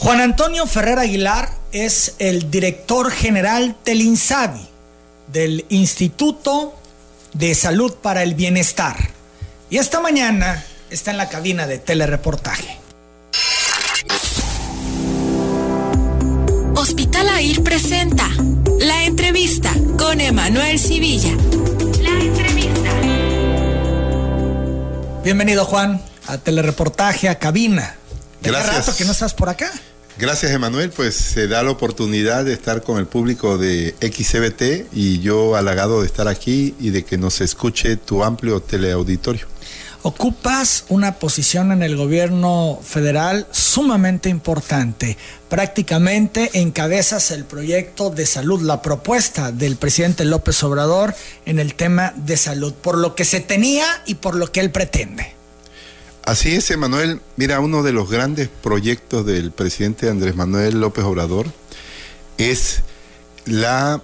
Juan Antonio Ferrer Aguilar es el director general del INSABI, del Instituto de Salud para el Bienestar. Y esta mañana está en la cabina de telereportaje. Hospital AIR presenta la entrevista con Emanuel Civilla. La entrevista. Bienvenido Juan a telereportaje, a cabina. ¿De Gracias. rato que no estás por acá? Gracias, Emanuel. Pues se da la oportunidad de estar con el público de XCBT y yo halagado de estar aquí y de que nos escuche tu amplio teleauditorio. Ocupas una posición en el gobierno federal sumamente importante. Prácticamente encabezas el proyecto de salud, la propuesta del presidente López Obrador en el tema de salud, por lo que se tenía y por lo que él pretende. Así es, Emanuel. Mira, uno de los grandes proyectos del presidente Andrés Manuel López Obrador es la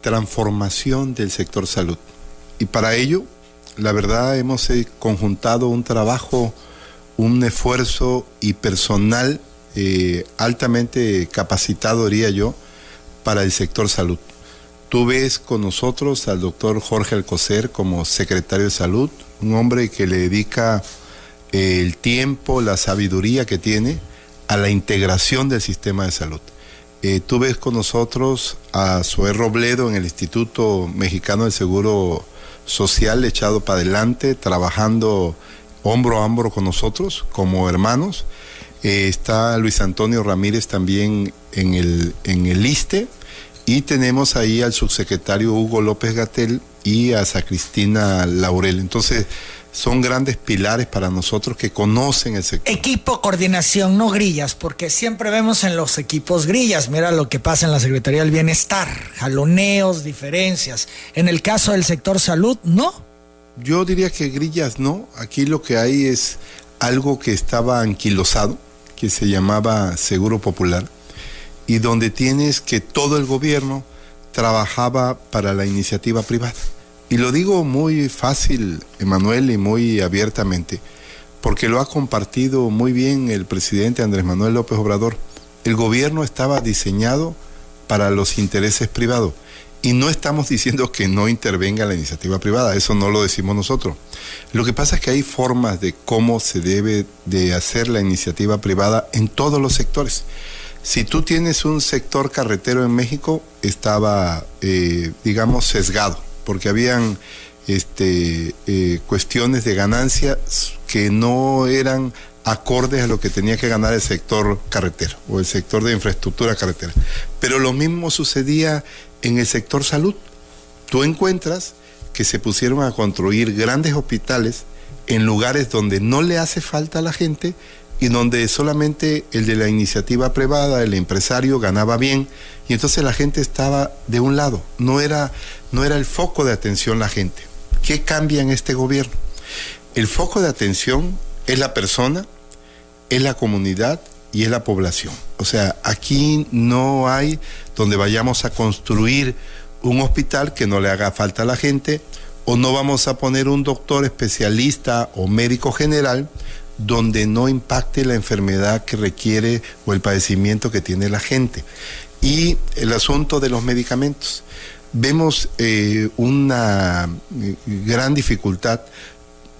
transformación del sector salud. Y para ello, la verdad, hemos eh, conjuntado un trabajo, un esfuerzo y personal eh, altamente capacitado, diría yo, para el sector salud. Tú ves con nosotros al doctor Jorge Alcocer como secretario de salud, un hombre que le dedica el tiempo, la sabiduría que tiene a la integración del sistema de salud. Eh, tú ves con nosotros a Zoé Robledo en el Instituto Mexicano del Seguro Social echado para adelante, trabajando hombro a hombro con nosotros como hermanos. Eh, está Luis Antonio Ramírez también en el, en el ISTE y tenemos ahí al subsecretario Hugo López Gatel y a Sacristina Laurel. Entonces, son grandes pilares para nosotros que conocen el sector. Equipo, coordinación, no grillas, porque siempre vemos en los equipos grillas. Mira lo que pasa en la Secretaría del Bienestar, jaloneos, diferencias. En el caso del sector salud, no. Yo diría que grillas no. Aquí lo que hay es algo que estaba anquilosado, que se llamaba Seguro Popular, y donde tienes que todo el gobierno trabajaba para la iniciativa privada. Y lo digo muy fácil, Emanuel, y muy abiertamente, porque lo ha compartido muy bien el presidente Andrés Manuel López Obrador. El gobierno estaba diseñado para los intereses privados. Y no estamos diciendo que no intervenga la iniciativa privada, eso no lo decimos nosotros. Lo que pasa es que hay formas de cómo se debe de hacer la iniciativa privada en todos los sectores. Si tú tienes un sector carretero en México, estaba, eh, digamos, sesgado porque habían este, eh, cuestiones de ganancia que no eran acordes a lo que tenía que ganar el sector carretero o el sector de infraestructura carretera. Pero lo mismo sucedía en el sector salud. Tú encuentras que se pusieron a construir grandes hospitales en lugares donde no le hace falta a la gente y donde solamente el de la iniciativa privada, el empresario, ganaba bien y entonces la gente estaba de un lado, no era, no era el foco de atención la gente. ¿Qué cambia en este gobierno? El foco de atención es la persona, es la comunidad y es la población. O sea, aquí no hay donde vayamos a construir un hospital que no le haga falta a la gente o no vamos a poner un doctor especialista o médico general donde no impacte la enfermedad que requiere o el padecimiento que tiene la gente. Y el asunto de los medicamentos. Vemos eh, una eh, gran dificultad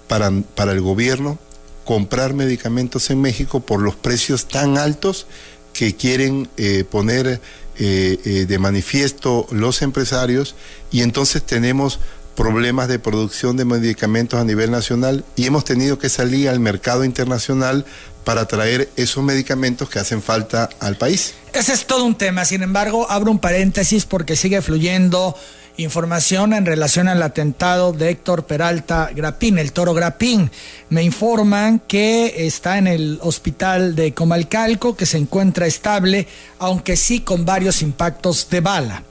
para, para el gobierno comprar medicamentos en México por los precios tan altos que quieren eh, poner de manifiesto los empresarios. Y entonces tenemos problemas de producción de medicamentos a nivel nacional y hemos tenido que salir al mercado internacional para traer esos medicamentos que hacen falta al país. Ese es todo un tema, sin embargo, abro un paréntesis porque sigue fluyendo información en relación al atentado de Héctor Peralta Grapín, el toro Grapín. Me informan que está en el hospital de Comalcalco, que se encuentra estable, aunque sí con varios impactos de bala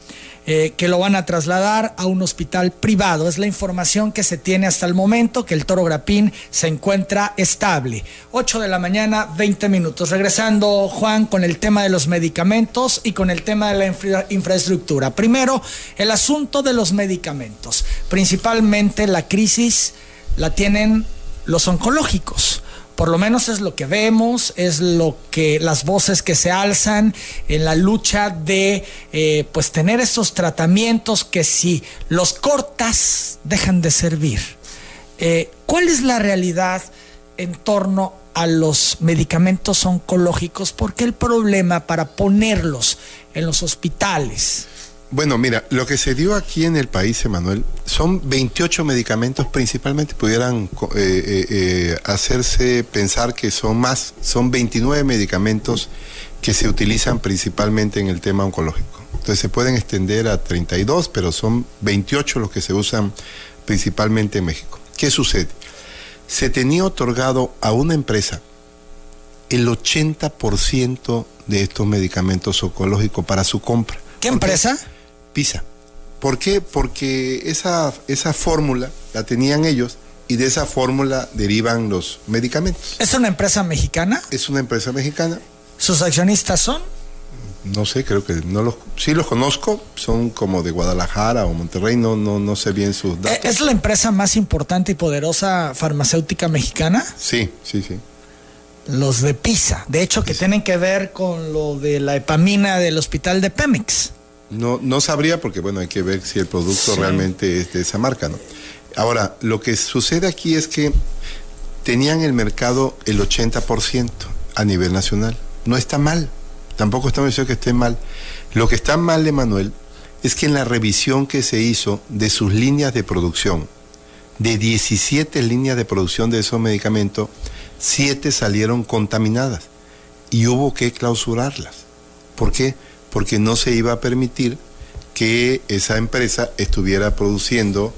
eh, que lo van a trasladar a un hospital privado. Es la información que se tiene hasta el momento, que el toro Grapín se encuentra estable. 8 de la mañana, 20 minutos. Regresando, Juan, con el tema de los medicamentos y con el tema de la infra infraestructura. Primero, el asunto de los medicamentos. Principalmente la crisis la tienen los oncológicos Por lo menos es lo que vemos, es lo que las voces que se alzan en la lucha de eh, pues tener estos tratamientos que si los cortas dejan de servir. Eh, ¿Cuál es la realidad en torno a los medicamentos oncológicos? ¿Por qué el problema para ponerlos en los hospitales? Bueno, mira, lo que se dio aquí en el país, Emanuel, son 28 medicamentos principalmente, pudieran eh, eh, eh, hacerse pensar que son más, son 29 medicamentos que se utilizan principalmente en el tema oncológico. Entonces se pueden extender a 32, pero son 28 los que se usan principalmente en México. ¿Qué sucede? Se tenía otorgado a una empresa el 80% de estos medicamentos oncológicos para su compra. ¿Qué empresa? PISA. ¿Por qué? Porque esa, esa fórmula la tenían ellos y de esa fórmula derivan los medicamentos. ¿Es una empresa mexicana? Es una empresa mexicana. ¿Sus accionistas son? No sé, creo que no los sí los conozco, son como de Guadalajara o Monterrey, no no no sé bien sus datos. ¿Es la empresa más importante y poderosa farmacéutica mexicana? Sí, sí, sí. Los de PISA, de hecho que tienen que ver con lo de la epamina del hospital de Pemex. No, no sabría porque, bueno, hay que ver si el producto realmente es de esa marca, ¿no? Ahora, lo que sucede aquí es que tenían el mercado el 80% a nivel nacional. No está mal, tampoco estamos diciendo que esté mal. Lo que está mal, Emanuel, es que en la revisión que se hizo de sus líneas de producción, de 17 líneas de producción de esos medicamentos, 7 salieron contaminadas y hubo que clausurarlas. ¿Por qué? Porque no se iba a permitir que esa empresa estuviera produciendo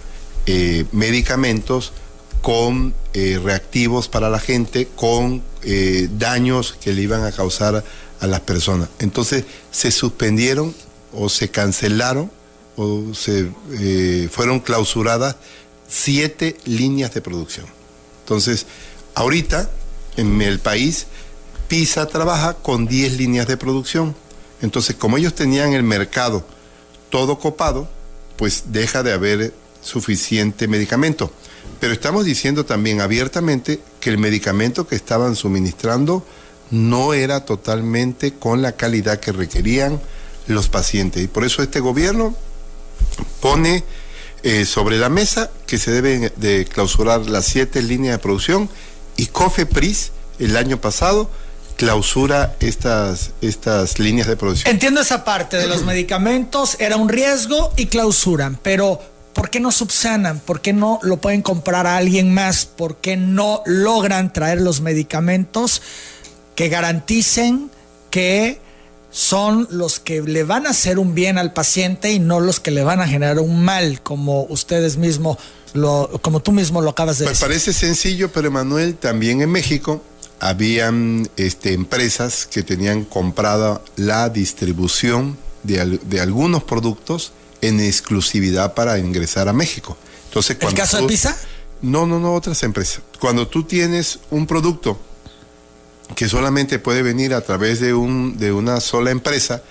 eh, medicamentos con eh, reactivos para la gente, con eh, daños que le iban a causar a las personas. Entonces se suspendieron o se cancelaron o se fueron clausuradas siete líneas de producción. Entonces, ahorita en el país, PISA trabaja con 10 líneas de producción entonces, como ellos tenían el mercado todo copado, pues deja de haber suficiente medicamento. Pero estamos diciendo también abiertamente que el medicamento que estaban suministrando no era totalmente con la calidad que requerían los pacientes. Y por eso este gobierno pone eh, sobre la mesa que se deben de clausurar las siete líneas de producción y COFEPRIS el año pasado clausura estas, estas líneas de producción. Entiendo esa parte de los medicamentos, era un riesgo y clausuran, pero ¿por qué no subsanan? ¿Por qué no lo pueden comprar a alguien más? ¿Por qué no logran traer los medicamentos que garanticen que son los que le van a hacer un bien al paciente y no los que le van a generar un mal, como ustedes mismos lo, como tú mismo lo acabas de decir. Me parece sencillo, pero Manuel, también en México habían este, empresas que tenían comprada la distribución de, de, algunos productos en exclusividad para ingresar a México. Entonces, ¿El caso de Pisa? No, no, no, otras empresas. Cuando tú tienes un producto que solamente puede venir a través de, un, de una sola empresa,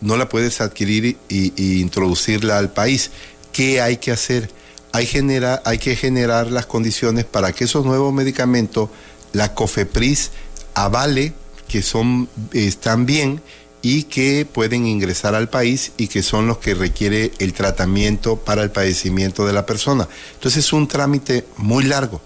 no la puedes adquirir y, introducirla al país. ¿Qué hay que hacer? Hay, genera, hay que generar las condiciones para que esos nuevos medicamentos la COFEPRIS avale que son, están bien y que pueden ingresar al país y que son los que requiere el tratamiento para el padecimiento de la persona. Entonces es un trámite muy largo.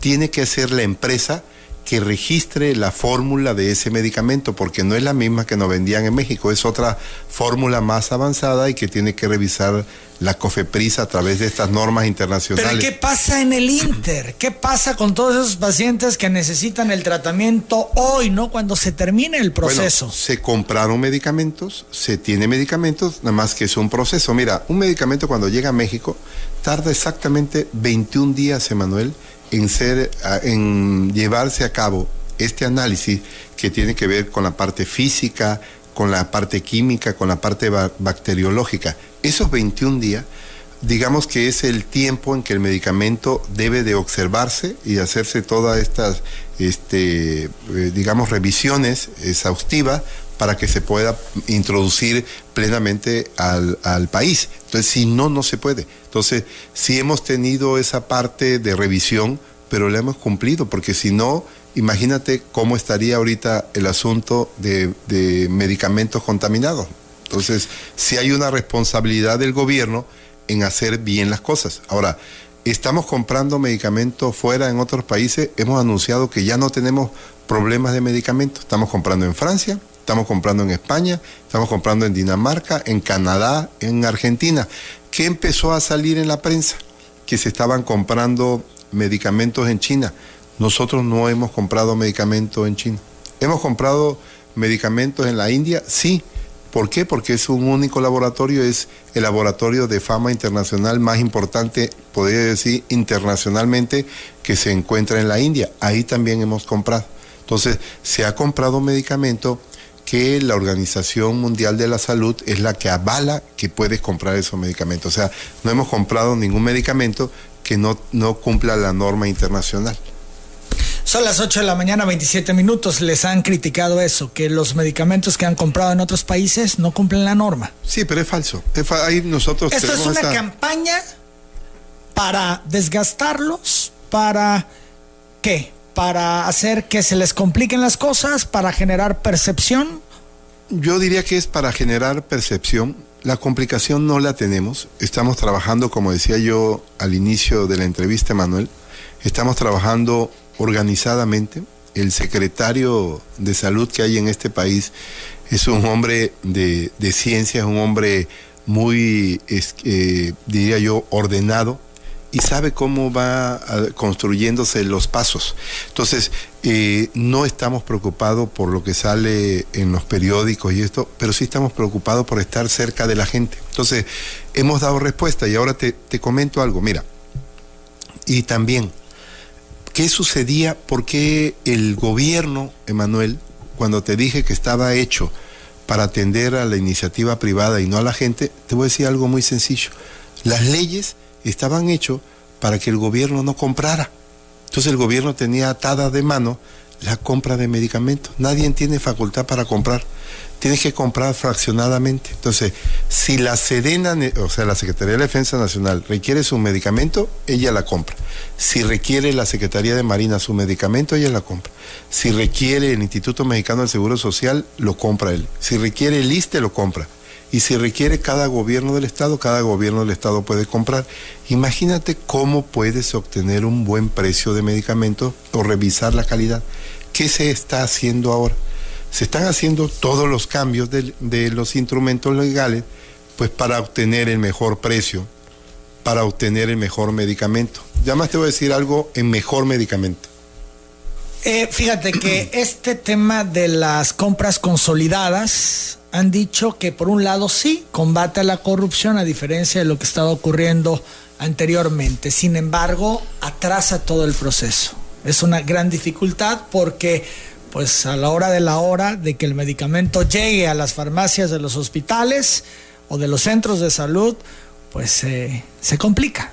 Tiene que ser la empresa que registre la fórmula de ese medicamento, porque no es la misma que nos vendían en México, es otra fórmula más avanzada y que tiene que revisar la COFEPRIS a través de estas normas internacionales. Pero ¿qué pasa en el Inter? ¿Qué pasa con todos esos pacientes que necesitan el tratamiento hoy, no cuando se termine el proceso? se compraron medicamentos, se tiene medicamentos, nada más que es un proceso. Mira, un medicamento cuando llega a México tarda exactamente 21 días, Emanuel, en, llevarse a cabo este análisis que tiene que ver con la parte física, con la parte química, con la parte bacteriológica. Esos 21 días, digamos que es el tiempo en que el medicamento debe de observarse y hacerse todas estas, este, eh, digamos, revisiones exhaustivas para que se pueda introducir plenamente al, país. Si no, no se puede. Entonces, sí hemos tenido esa parte de revisión, pero la hemos cumplido, porque si no, imagínate cómo estaría ahorita el asunto de, de medicamentos contaminados. Entonces, sí hay una responsabilidad del gobierno en hacer bien las cosas. Ahora, estamos comprando medicamentos fuera en otros países, hemos anunciado que ya no tenemos problemas de medicamentos. Estamos comprando en Francia, estamos comprando en España, estamos comprando en Dinamarca, en Canadá, en Argentina. ¿Qué empezó a salir en la prensa? Que se estaban comprando medicamentos en China. Nosotros no hemos comprado medicamentos en China. ¿Hemos comprado medicamentos en la India? Sí ¿Por qué? Porque es un único laboratorio, es el laboratorio de fama internacional más importante, podría decir internacionalmente, que se encuentra en la India. Ahí también hemos comprado. Entonces, se ha comprado medicamento que la Organización Mundial de la Salud es la que avala que puedes comprar esos medicamentos. O sea, no hemos comprado ningún medicamento que no, no cumpla la norma internacional. Son las 8 de la mañana, 27 minutos. Les han criticado eso, que los medicamentos que han comprado en otros países no cumplen la norma. Sí, pero es falso. ahí nosotros Esto es una campaña para desgastarlos, para qué? Para hacer que se les compliquen las cosas, para generar percepción. Yo diría que es para generar percepción. La complicación no la tenemos. Estamos trabajando, como decía yo al inicio de la entrevista, Manuel, estamos trabajando organizadamente. El secretario de salud que hay en este país es un hombre de, ciencia, es un hombre muy, eh, diría yo, ordenado y sabe cómo va ah, construyéndose los pasos. Entonces, eh, no estamos preocupados por lo que sale en los periódicos y esto, pero sí estamos preocupados por estar cerca de la gente. Entonces, hemos dado respuesta y ahora te, te comento algo, mira, y también ¿Qué sucedía? ¿Por qué el gobierno, Emanuel, cuando te dije que estaba hecho para atender a la iniciativa privada y no a la gente, te voy a decir algo muy sencillo. Las leyes estaban hechas para que el gobierno no comprara. Entonces el gobierno tenía atada de mano la compra de medicamentos. Nadie tiene facultad para comprar tienes que comprar fraccionadamente. Entonces, si la Sedena, o sea, la Secretaría de Defensa Nacional requiere su medicamento, ella la compra. Si requiere la Secretaría de Marina su medicamento, ella la compra. Si requiere el Instituto Mexicano del Seguro Social, lo compra él. Si requiere el ISTE, lo compra. Y si requiere cada gobierno del Estado, cada gobierno del Estado puede comprar. Imagínate cómo puedes obtener un buen precio de medicamento o revisar la calidad. ¿Qué se está haciendo ahora? se están haciendo todos los cambios de, los instrumentos legales pues para obtener el mejor precio, para obtener el mejor medicamento. Ya más te voy a decir algo en mejor medicamento. Eh, fíjate que este tema de las compras consolidadas han dicho que por un lado sí combate a la corrupción a diferencia de lo que estaba ocurriendo anteriormente. Sin embargo, atrasa todo el proceso. Es una gran dificultad porque pues a la hora de la hora de que el medicamento llegue a las farmacias de los hospitales o de los centros de salud, pues se complica.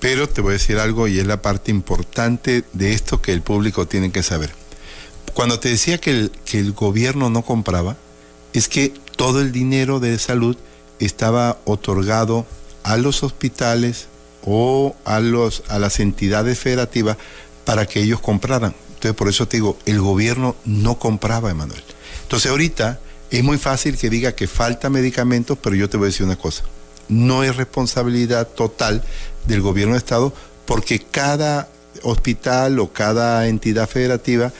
Pero te voy a decir algo y es la parte importante de esto que el público tiene que saber. Cuando te decía que el, que el gobierno no compraba, es que todo el dinero de salud estaba otorgado a los hospitales o a, los, a las entidades federativas para que ellos compraran. Entonces, por eso te digo, el gobierno no compraba, Emanuel. Entonces, ahorita es muy fácil que diga que falta medicamentos, pero yo te voy a decir una cosa. No es responsabilidad total del gobierno de Estado porque cada hospital o cada entidad federativa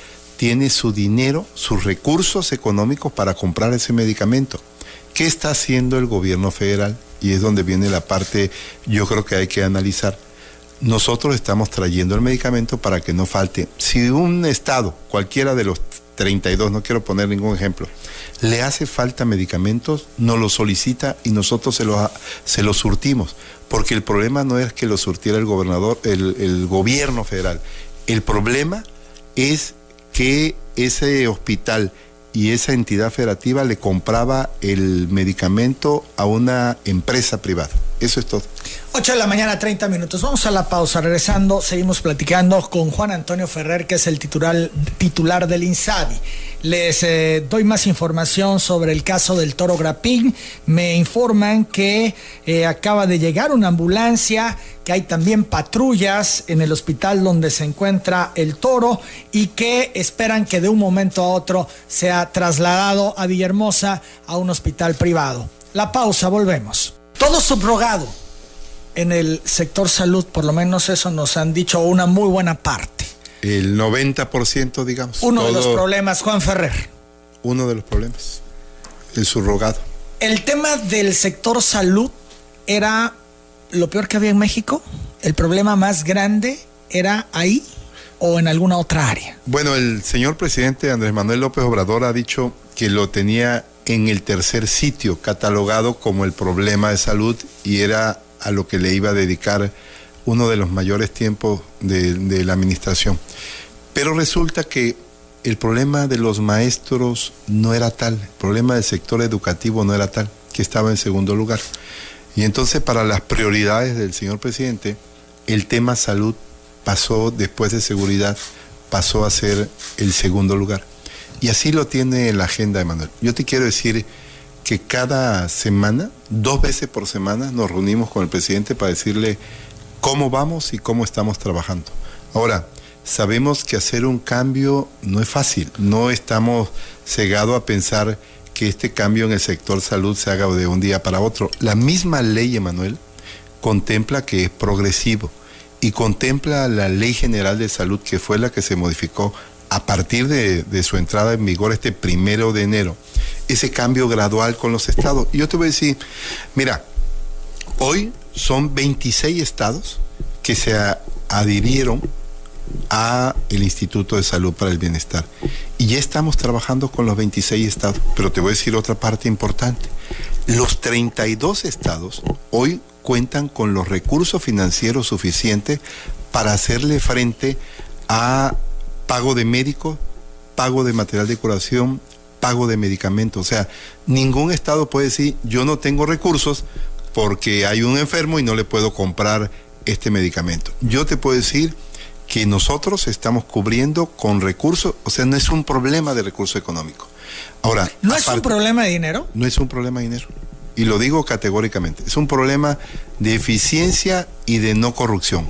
tiene su dinero, sus recursos económicos para comprar ese medicamento. ¿Qué está haciendo el gobierno federal? Y es donde viene la parte, yo creo que hay que analizar nosotros estamos trayendo el medicamento para que no falte. Si un estado, cualquiera de los 32, no quiero poner ningún ejemplo, le hace falta medicamentos, nos lo solicita y nosotros se los se surtimos. Porque el problema no es que lo surtiera el gobernador, el, el gobierno federal. El problema es que ese hospital y esa entidad federativa le compraba el medicamento a una empresa privada. Eso es todo. 8 de la mañana, 30 minutos. Vamos a la pausa. Regresando, seguimos platicando con Juan Antonio Ferrer, que es el titular, titular del INSABI. Les eh, doy más información sobre el caso del toro Grapín. Me informan que eh, acaba de llegar una ambulancia, que hay también patrullas en el hospital donde se encuentra el toro y que esperan que de un momento a otro sea trasladado a Villahermosa a un hospital privado. La pausa, volvemos. Todo subrogado en el sector salud, por lo menos eso nos han dicho una muy buena parte el 90%, digamos. Uno de los problemas, Juan Ferrer. Uno de los problemas, el subrogado. El tema del sector salud era lo peor que había en México. El problema más grande era ahí o en alguna otra área. Bueno, el señor presidente Andrés Manuel López Obrador ha dicho que lo tenía en el tercer sitio catalogado como el problema de salud y era a lo que le iba a dedicar uno de los mayores tiempos de, la administración. Pero resulta que el problema de los maestros no era tal, el problema del sector educativo no era tal, que estaba en segundo lugar. Y entonces para las prioridades del señor presidente, el tema salud pasó después de seguridad, pasó a ser el segundo lugar. Y así lo tiene la agenda, Emanuel. Yo te quiero decir que cada semana, dos veces por semana, nos reunimos con el presidente para decirle cómo vamos y cómo estamos trabajando. Ahora, sabemos que hacer un cambio no es fácil, no estamos cegados a pensar que este cambio en el sector salud se haga de un día para otro. La misma ley, Emanuel, contempla que es progresivo y contempla la ley general de salud que fue la que se modificó a partir de, de, su entrada en vigor este primero de enero, ese cambio gradual con los estados. Y yo te voy a decir, mira, hoy son 26 estados que se adhirieron a el Instituto de Salud para el Bienestar. Y ya estamos trabajando con los 26 estados. Pero te voy a decir otra parte importante. Los 32 estados hoy cuentan con los recursos financieros suficientes para hacerle frente a pago de médicos, pago de material de curación, pago de medicamentos. O sea, ningún estado puede decir, yo no tengo recursos, porque hay un enfermo y no le puedo comprar este medicamento. Yo te puedo decir que nosotros estamos cubriendo con recursos, o sea, no es un problema de recurso económico. Ahora, ¿no es un problema de dinero? No es un problema de dinero. Y lo digo categóricamente, es un problema de eficiencia y de no corrupción.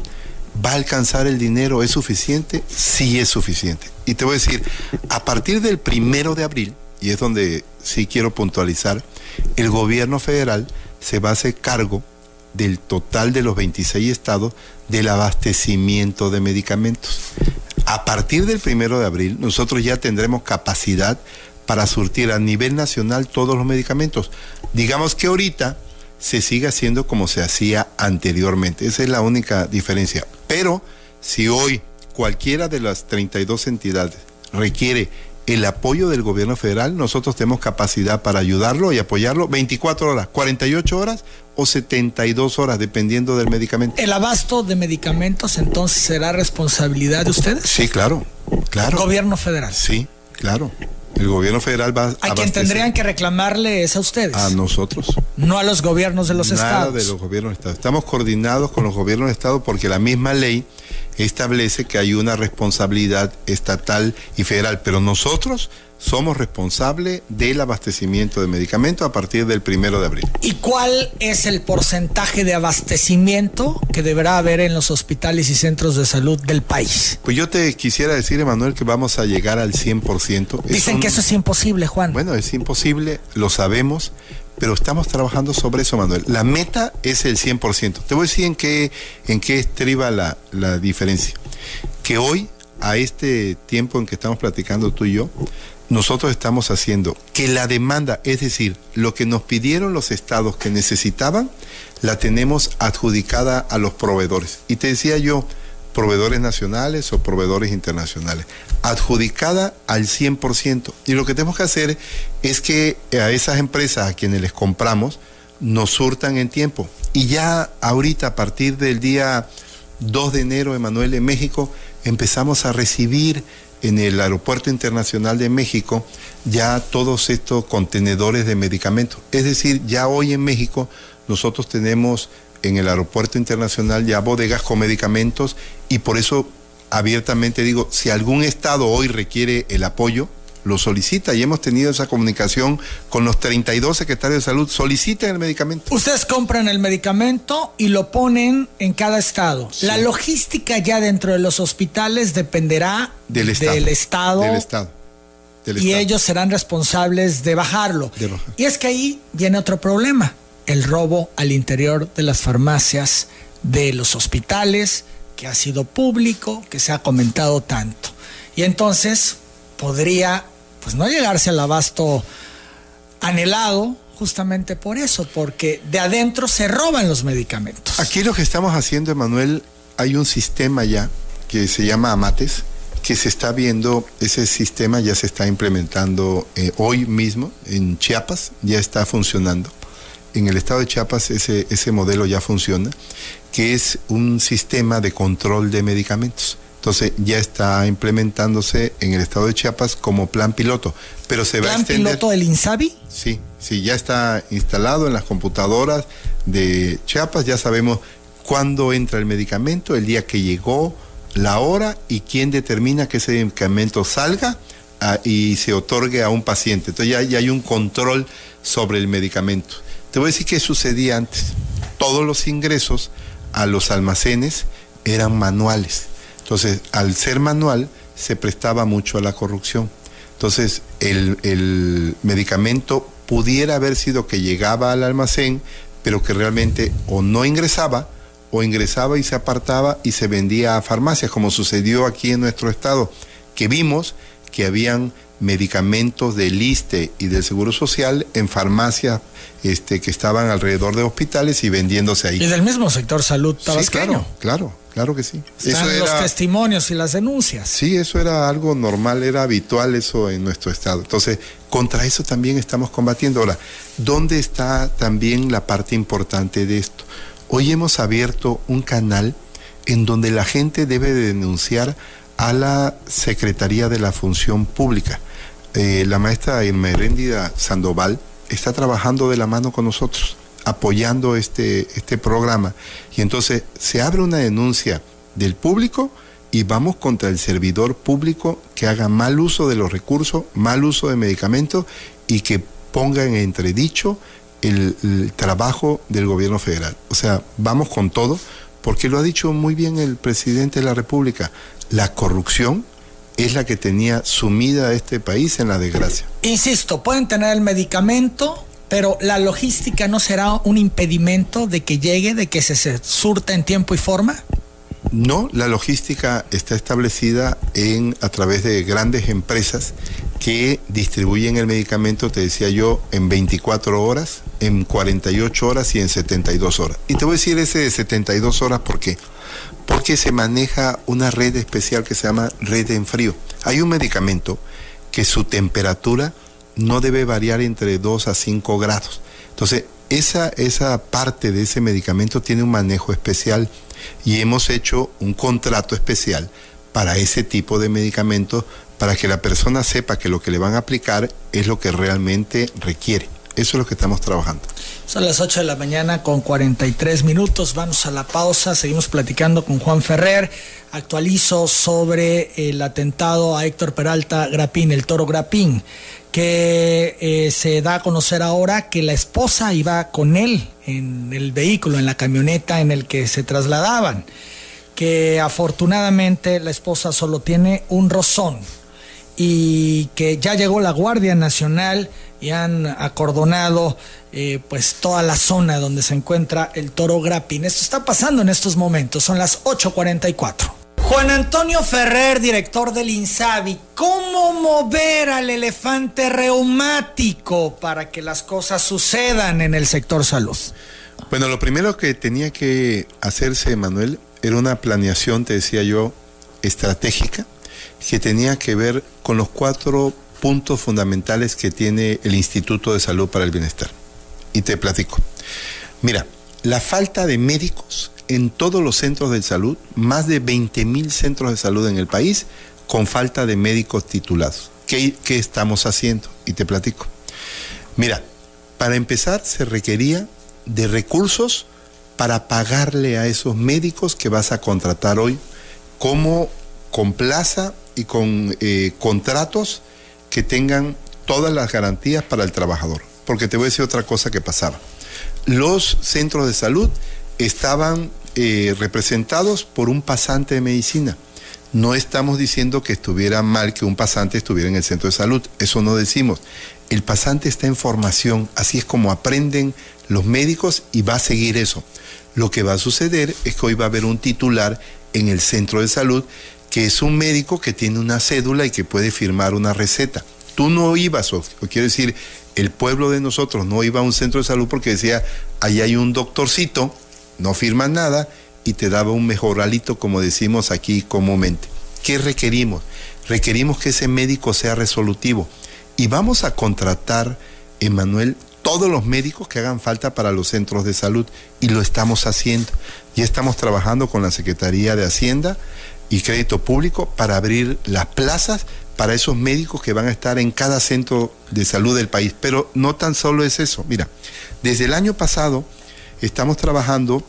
¿Va a alcanzar el dinero? ¿Es suficiente? Sí es suficiente. Y te voy a decir, a partir del primero de abril, y es donde sí quiero puntualizar, el gobierno federal se va a hacer cargo del total de los 26 estados del abastecimiento de medicamentos. A partir del primero de abril, nosotros ya tendremos capacidad para surtir a nivel nacional todos los medicamentos. Digamos que ahorita se sigue haciendo como se hacía anteriormente. Esa es la única diferencia. Pero si hoy cualquiera de las 32 entidades requiere el apoyo del gobierno federal, nosotros tenemos capacidad para ayudarlo y apoyarlo 24 horas, 48 horas o 72 horas, dependiendo del medicamento. ¿El abasto de medicamentos entonces será responsabilidad de ustedes? Sí, claro, claro. ¿Gobierno federal? Sí, claro. El gobierno federal va a... A quien tendrían que reclamarle es a ustedes. A nosotros. No a los gobiernos de los Nada estados. de los gobiernos de Estado. Estamos coordinados con los gobiernos de Estado porque la misma ley establece que hay una responsabilidad estatal y federal, pero nosotros somos responsables del abastecimiento de medicamentos a partir del primero de abril. ¿Y cuál es el porcentaje de abastecimiento que deberá haber en los hospitales y centros de salud del país? Pues yo te quisiera decir, Emanuel, que vamos a llegar al 100%. Dicen que eso es imposible, Juan. Bueno, es imposible, lo sabemos, pero estamos trabajando sobre eso, Manuel. La meta es el 100%. Te voy a decir en qué, en qué estriba la, la diferencia. Que hoy, a este tiempo en que estamos platicando tú y yo, nosotros estamos haciendo que la demanda, es decir, lo que nos pidieron los estados que necesitaban, la tenemos adjudicada a los proveedores. Y te decía yo, proveedores nacionales o proveedores internacionales, adjudicada al 100%. Y lo que tenemos que hacer es que a esas empresas a quienes les compramos nos surtan en tiempo. Y ya ahorita, a partir del día 2 de enero, Emanuel, en México, empezamos a recibir en el Aeropuerto Internacional de México ya todos estos contenedores de medicamentos. Es decir, ya hoy en México nosotros tenemos en el Aeropuerto Internacional ya bodegas con medicamentos y por eso abiertamente digo, si algún estado hoy requiere el apoyo, lo solicita y hemos tenido esa comunicación con los 32 secretarios de salud. Soliciten el medicamento. Ustedes compran el medicamento y lo ponen en cada estado. La logística ya dentro de los hospitales dependerá del estado. Del estado, del estado y ellos serán responsables de bajarlo. Y es que ahí viene otro problema, el robo al interior de las farmacias, de los hospitales, que ha sido público, que se ha comentado tanto. Y entonces podría pues no llegarse al abasto anhelado justamente por eso, porque de adentro se roban los medicamentos. Aquí lo que estamos haciendo, Emanuel, hay un sistema ya que se llama Amates, que se está viendo, ese sistema ya se está implementando eh, hoy mismo en Chiapas, ya está funcionando. En el estado de Chiapas ese, ese modelo ya funciona, que es un sistema de control de medicamentos. Entonces ya está implementándose en el estado de Chiapas como plan piloto, pero se va a extender. piloto del INSABI? Sí, sí, ya está instalado en las computadoras de Chiapas, ya sabemos cuándo entra el medicamento, el día que llegó, la hora y quién determina que ese medicamento salga ah, y se otorgue a un paciente. Entonces ya, hay un control sobre el medicamento. Te voy a decir qué sucedía antes. Todos los ingresos a los almacenes eran manuales. Entonces, al ser manual, se prestaba mucho a la corrupción. Entonces, el, el medicamento pudiera haber sido que llegaba al almacén, pero que realmente o no ingresaba, o ingresaba y se apartaba y se vendía a farmacias, como sucedió aquí en nuestro estado, que vimos que habían medicamentos del ISTE y del Seguro Social en farmacias este, que estaban alrededor de hospitales y vendiéndose ahí. Y del mismo sector salud tabasqueño. Sí, claro, claro, claro que sí. Están los testimonios y las denuncias. Sí, eso era algo normal, era habitual eso en nuestro estado. Entonces, contra eso también estamos combatiendo. Ahora, ¿dónde está también la parte importante de esto? Hoy hemos abierto un canal en donde la gente debe denunciar a la Secretaría de la Función Pública. Eh, la maestra Irmeréndida Sandoval está trabajando de la mano con nosotros, apoyando este, este programa. Y entonces se abre una denuncia del público y vamos contra el servidor público que haga mal uso de los recursos, mal uso de medicamentos y que ponga en entredicho el, trabajo del gobierno federal. O sea, vamos con todo, porque lo ha dicho muy bien el presidente de la República, la corrupción es la que tenía sumida a este país en la desgracia. Insisto, pueden tener el medicamento, pero la logística no será un impedimento de que llegue, de que se, surta en tiempo y forma. No, la logística está establecida en a través de grandes empresas que distribuyen el medicamento, te decía yo, en 24 horas, en 48 horas y en 72 horas. Y te voy a decir ese de 72 horas, ¿por qué? Porque se maneja una red especial que se llama red en frío. Hay un medicamento que su temperatura no debe variar entre 2 a 5 grados. Entonces, esa, esa parte de ese medicamento tiene un manejo especial y hemos hecho un contrato especial para ese tipo de medicamentos para que la persona sepa que lo que le van a aplicar es lo que realmente requiere. Eso es lo que estamos trabajando. Son las 8 de la mañana con 43 minutos. Vamos a la pausa. Seguimos platicando con Juan Ferrer. Actualizo sobre el atentado a Héctor Peralta Grapín, el toro Grapín, que eh, se da a conocer ahora que la esposa iba con él en el vehículo, en la camioneta en el que se trasladaban. Que afortunadamente la esposa solo tiene un rozón y que ya llegó la Guardia Nacional y han acordonado eh, pues toda la zona donde se encuentra el toro Grapín. Esto está pasando en estos momentos, son las 8.44. Juan Antonio Ferrer, director del INSABI, ¿cómo mover al elefante reumático para que las cosas sucedan en el sector salud? Bueno, lo primero que tenía que hacerse, Manuel, era una planeación, te decía yo, estratégica que tenía que ver con los cuatro puntos fundamentales que tiene el Instituto de Salud para el Bienestar. Y te platico. Mira, la falta de médicos en todos los centros de salud, más de 20 mil centros de salud en el país, con falta de médicos titulados. ¿Qué, ¿Qué estamos haciendo? Y te platico. Mira, para empezar se requería de recursos para pagarle a esos médicos que vas a contratar hoy, como con plaza y con eh, contratos que tengan todas las garantías para el trabajador. Porque te voy a decir otra cosa que pasaba. Los centros de salud estaban eh, representados por un pasante de medicina. No estamos diciendo que estuviera mal que un pasante estuviera en el centro de salud, eso no decimos. El pasante está en formación, así es como aprenden los médicos y va a seguir eso. Lo que va a suceder es que hoy va a haber un titular en el centro de salud que es un médico que tiene una cédula y que puede firmar una receta. Tú no ibas, quiero decir, el pueblo de nosotros no iba a un centro de salud porque decía, ahí hay un doctorcito, no firma nada y te daba un mejoralito, como decimos aquí comúnmente. ¿Qué requerimos? Requerimos que ese médico sea resolutivo. Y vamos a contratar, Emanuel, todos los médicos que hagan falta para los centros de salud. Y lo estamos haciendo. Ya estamos trabajando con la Secretaría de Hacienda y Crédito Público para abrir las plazas para esos médicos que van a estar en cada centro de salud del país. Pero no tan solo es eso. Mira, desde el año pasado estamos trabajando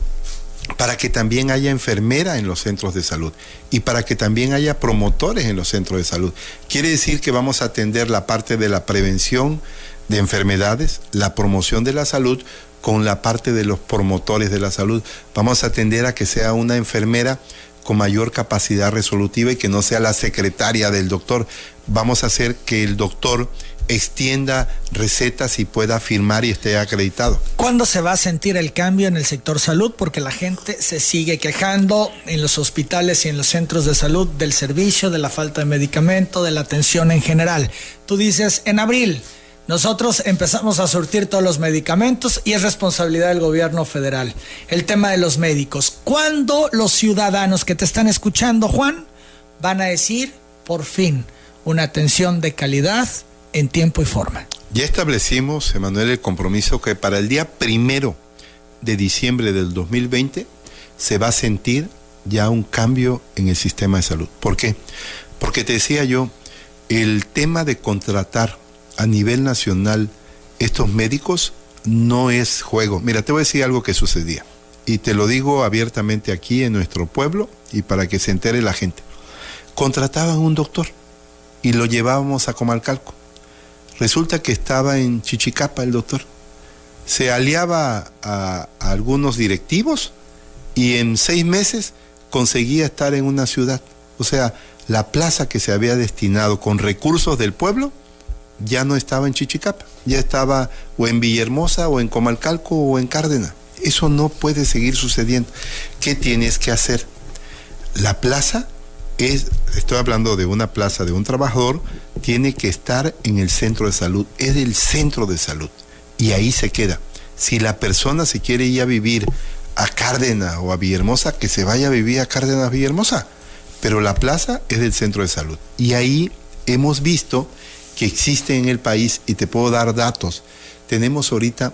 para que también haya enfermera en los centros de salud y para que también haya promotores en los centros de salud. Quiere decir que vamos a atender la parte de la prevención de enfermedades, la promoción de la salud con la parte de los promotores de la salud. Vamos a atender a que sea una enfermera con mayor capacidad resolutiva y que no sea la secretaria del doctor. Vamos a hacer que el doctor extienda recetas y pueda firmar y esté acreditado. ¿Cuándo se va a sentir el cambio en el sector salud? Porque la gente se sigue quejando en los hospitales y en los centros de salud del servicio, de la falta de medicamento, de la atención en general. Tú dices, en abril, nosotros empezamos a surtir todos los medicamentos y es responsabilidad del gobierno federal. El tema de los médicos. ¿Cuándo los ciudadanos que te están escuchando, Juan, van a decir, por fin, una atención de calidad en tiempo y forma. Ya establecimos, Emanuel, el compromiso que para el día primero de diciembre del 2020 se va a sentir ya un cambio en el sistema de salud. ¿Por qué? Porque te decía yo, el tema de contratar a nivel nacional estos médicos no es juego. Mira, te voy a decir algo que sucedía. Y te lo digo abiertamente aquí en nuestro pueblo y para que se entere la gente. Contrataban un doctor y lo llevábamos a Comalcalco. Resulta que estaba en Chichicapa el doctor. Se aliaba a, algunos directivos y en seis meses conseguía estar en una ciudad. O sea, la plaza que se había destinado con recursos del pueblo ya no estaba en Chichicapa, ya estaba o en Villahermosa o en Comalcalco o en Cárdenas. Eso no puede seguir sucediendo. ¿Qué tienes que hacer? La plaza es, estoy hablando de una plaza de un trabajador, tiene que estar en el centro de salud, es el centro de salud y ahí se queda. Si la persona se quiere ir a vivir a Cárdenas o a Villahermosa, que se vaya a vivir a Cárdenas, Villahermosa, pero la plaza es del centro de salud y ahí hemos visto que existe en el país y te puedo dar datos. Tenemos ahorita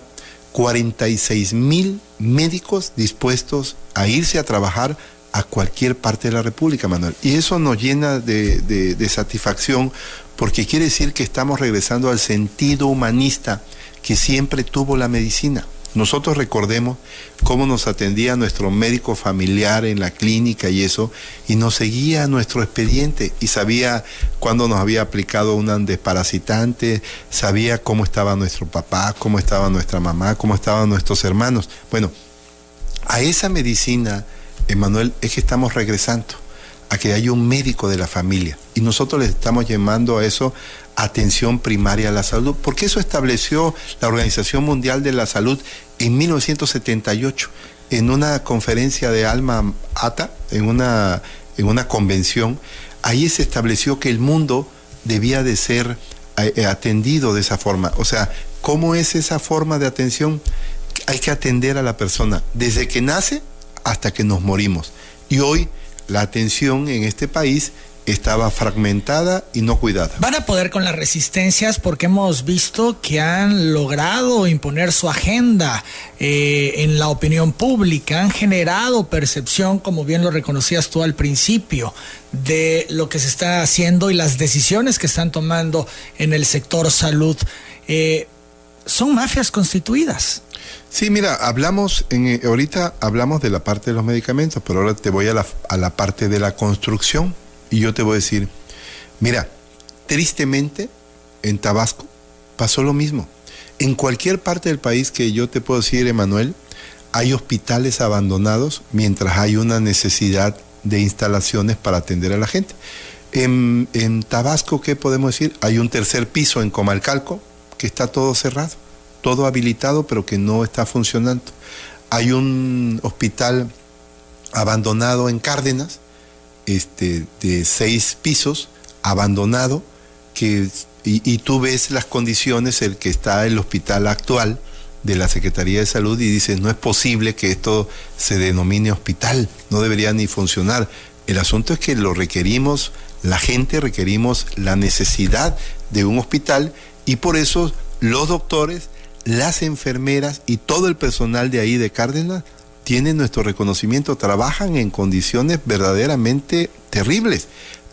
46 mil médicos dispuestos a irse a trabajar a cualquier parte de la República, Manuel. Y eso nos llena de, satisfacción porque quiere decir que estamos regresando al sentido humanista que siempre tuvo la medicina. Nosotros recordemos cómo nos atendía nuestro médico familiar en la clínica y eso, y nos seguía nuestro expediente y sabía cuándo nos había aplicado un desparasitante, sabía cómo estaba nuestro papá, cómo estaba nuestra mamá, cómo estaban nuestros hermanos. Bueno, a esa medicina Emanuel, es que estamos regresando a que haya un médico de la familia. Y nosotros le estamos llamando a eso atención primaria a la salud, porque eso estableció la Organización Mundial de la Salud en 1978, en una conferencia de Alma Ata, en una, en una convención. Ahí se estableció que el mundo debía de ser eh, atendido de esa forma. O sea, ¿cómo es esa forma de atención? Hay que atender a la persona desde que nace hasta que nos morimos. Y hoy la atención en este país estaba fragmentada y no cuidada. Van a poder con las resistencias porque hemos visto que han logrado imponer su agenda eh, en la opinión pública, han generado percepción, como bien lo reconocías tú al principio, de lo que se está haciendo y las decisiones que están tomando en el sector salud. Eh, son mafias constituidas. Sí, mira, hablamos, en, eh, ahorita hablamos de la parte de los medicamentos, pero ahora te voy a la, a la parte de la construcción y yo te voy a decir, mira, tristemente en Tabasco pasó lo mismo. En cualquier parte del país que yo te puedo decir, Emanuel, hay hospitales abandonados mientras hay una necesidad de instalaciones para atender a la gente. En, Tabasco, ¿qué podemos decir? Hay un tercer piso en Comalcalco que está todo cerrado, todo habilitado, pero que no está funcionando. Hay un hospital abandonado en Cárdenas, este, de seis pisos, abandonado, que, y, y tú ves las condiciones, el que está el hospital actual, de la Secretaría de Salud y dice, no es posible que esto se denomine hospital, no debería ni funcionar. El asunto es que lo requerimos, la gente requerimos la necesidad de un hospital y por eso los doctores, las enfermeras y todo el personal de ahí de Cárdenas tienen nuestro reconocimiento, trabajan en condiciones verdaderamente terribles.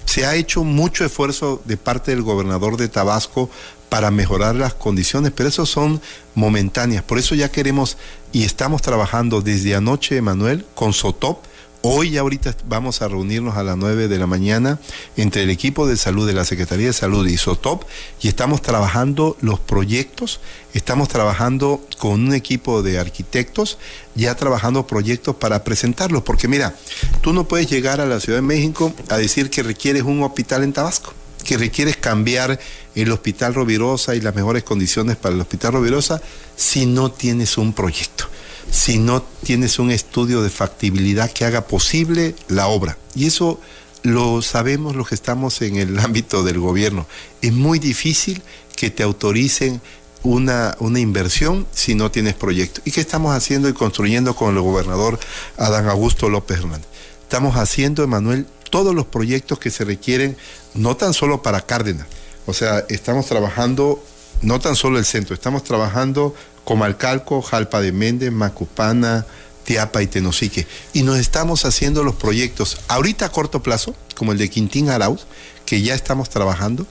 Se ha hecho mucho esfuerzo de parte del gobernador de Tabasco para mejorar las condiciones, pero eso son momentáneas. Por eso ya queremos y estamos trabajando desde anoche, Manuel, con SOTOP. Hoy ahorita vamos a reunirnos a las 9 de la mañana entre el equipo de salud de la Secretaría de Salud y SOTOP y estamos trabajando los proyectos, estamos trabajando con un equipo de arquitectos, ya trabajando proyectos para presentarlos, porque mira, tú no puedes llegar a la Ciudad de México a decir que requieres un hospital en Tabasco que requieres cambiar el Hospital Rovirosa y las mejores condiciones para el Hospital Rovirosa si no tienes un proyecto, si no tienes un estudio de factibilidad que haga posible la obra. Y eso lo sabemos los que estamos en el ámbito del gobierno. Es muy difícil que te autoricen una, una, inversión si no tienes proyecto. ¿Y qué estamos haciendo y construyendo con el gobernador Adán Augusto López Hernández? Estamos haciendo, Emanuel, todos los proyectos que se requieren, no tan solo para Cárdenas. O sea, estamos trabajando no tan solo el centro, estamos trabajando Comalcalco, Jalpa de Méndez, Macupana, Tiapa y Tenosique. Y nos estamos haciendo los proyectos ahorita a corto plazo, como el de Quintín Arauz, que ya estamos trabajando,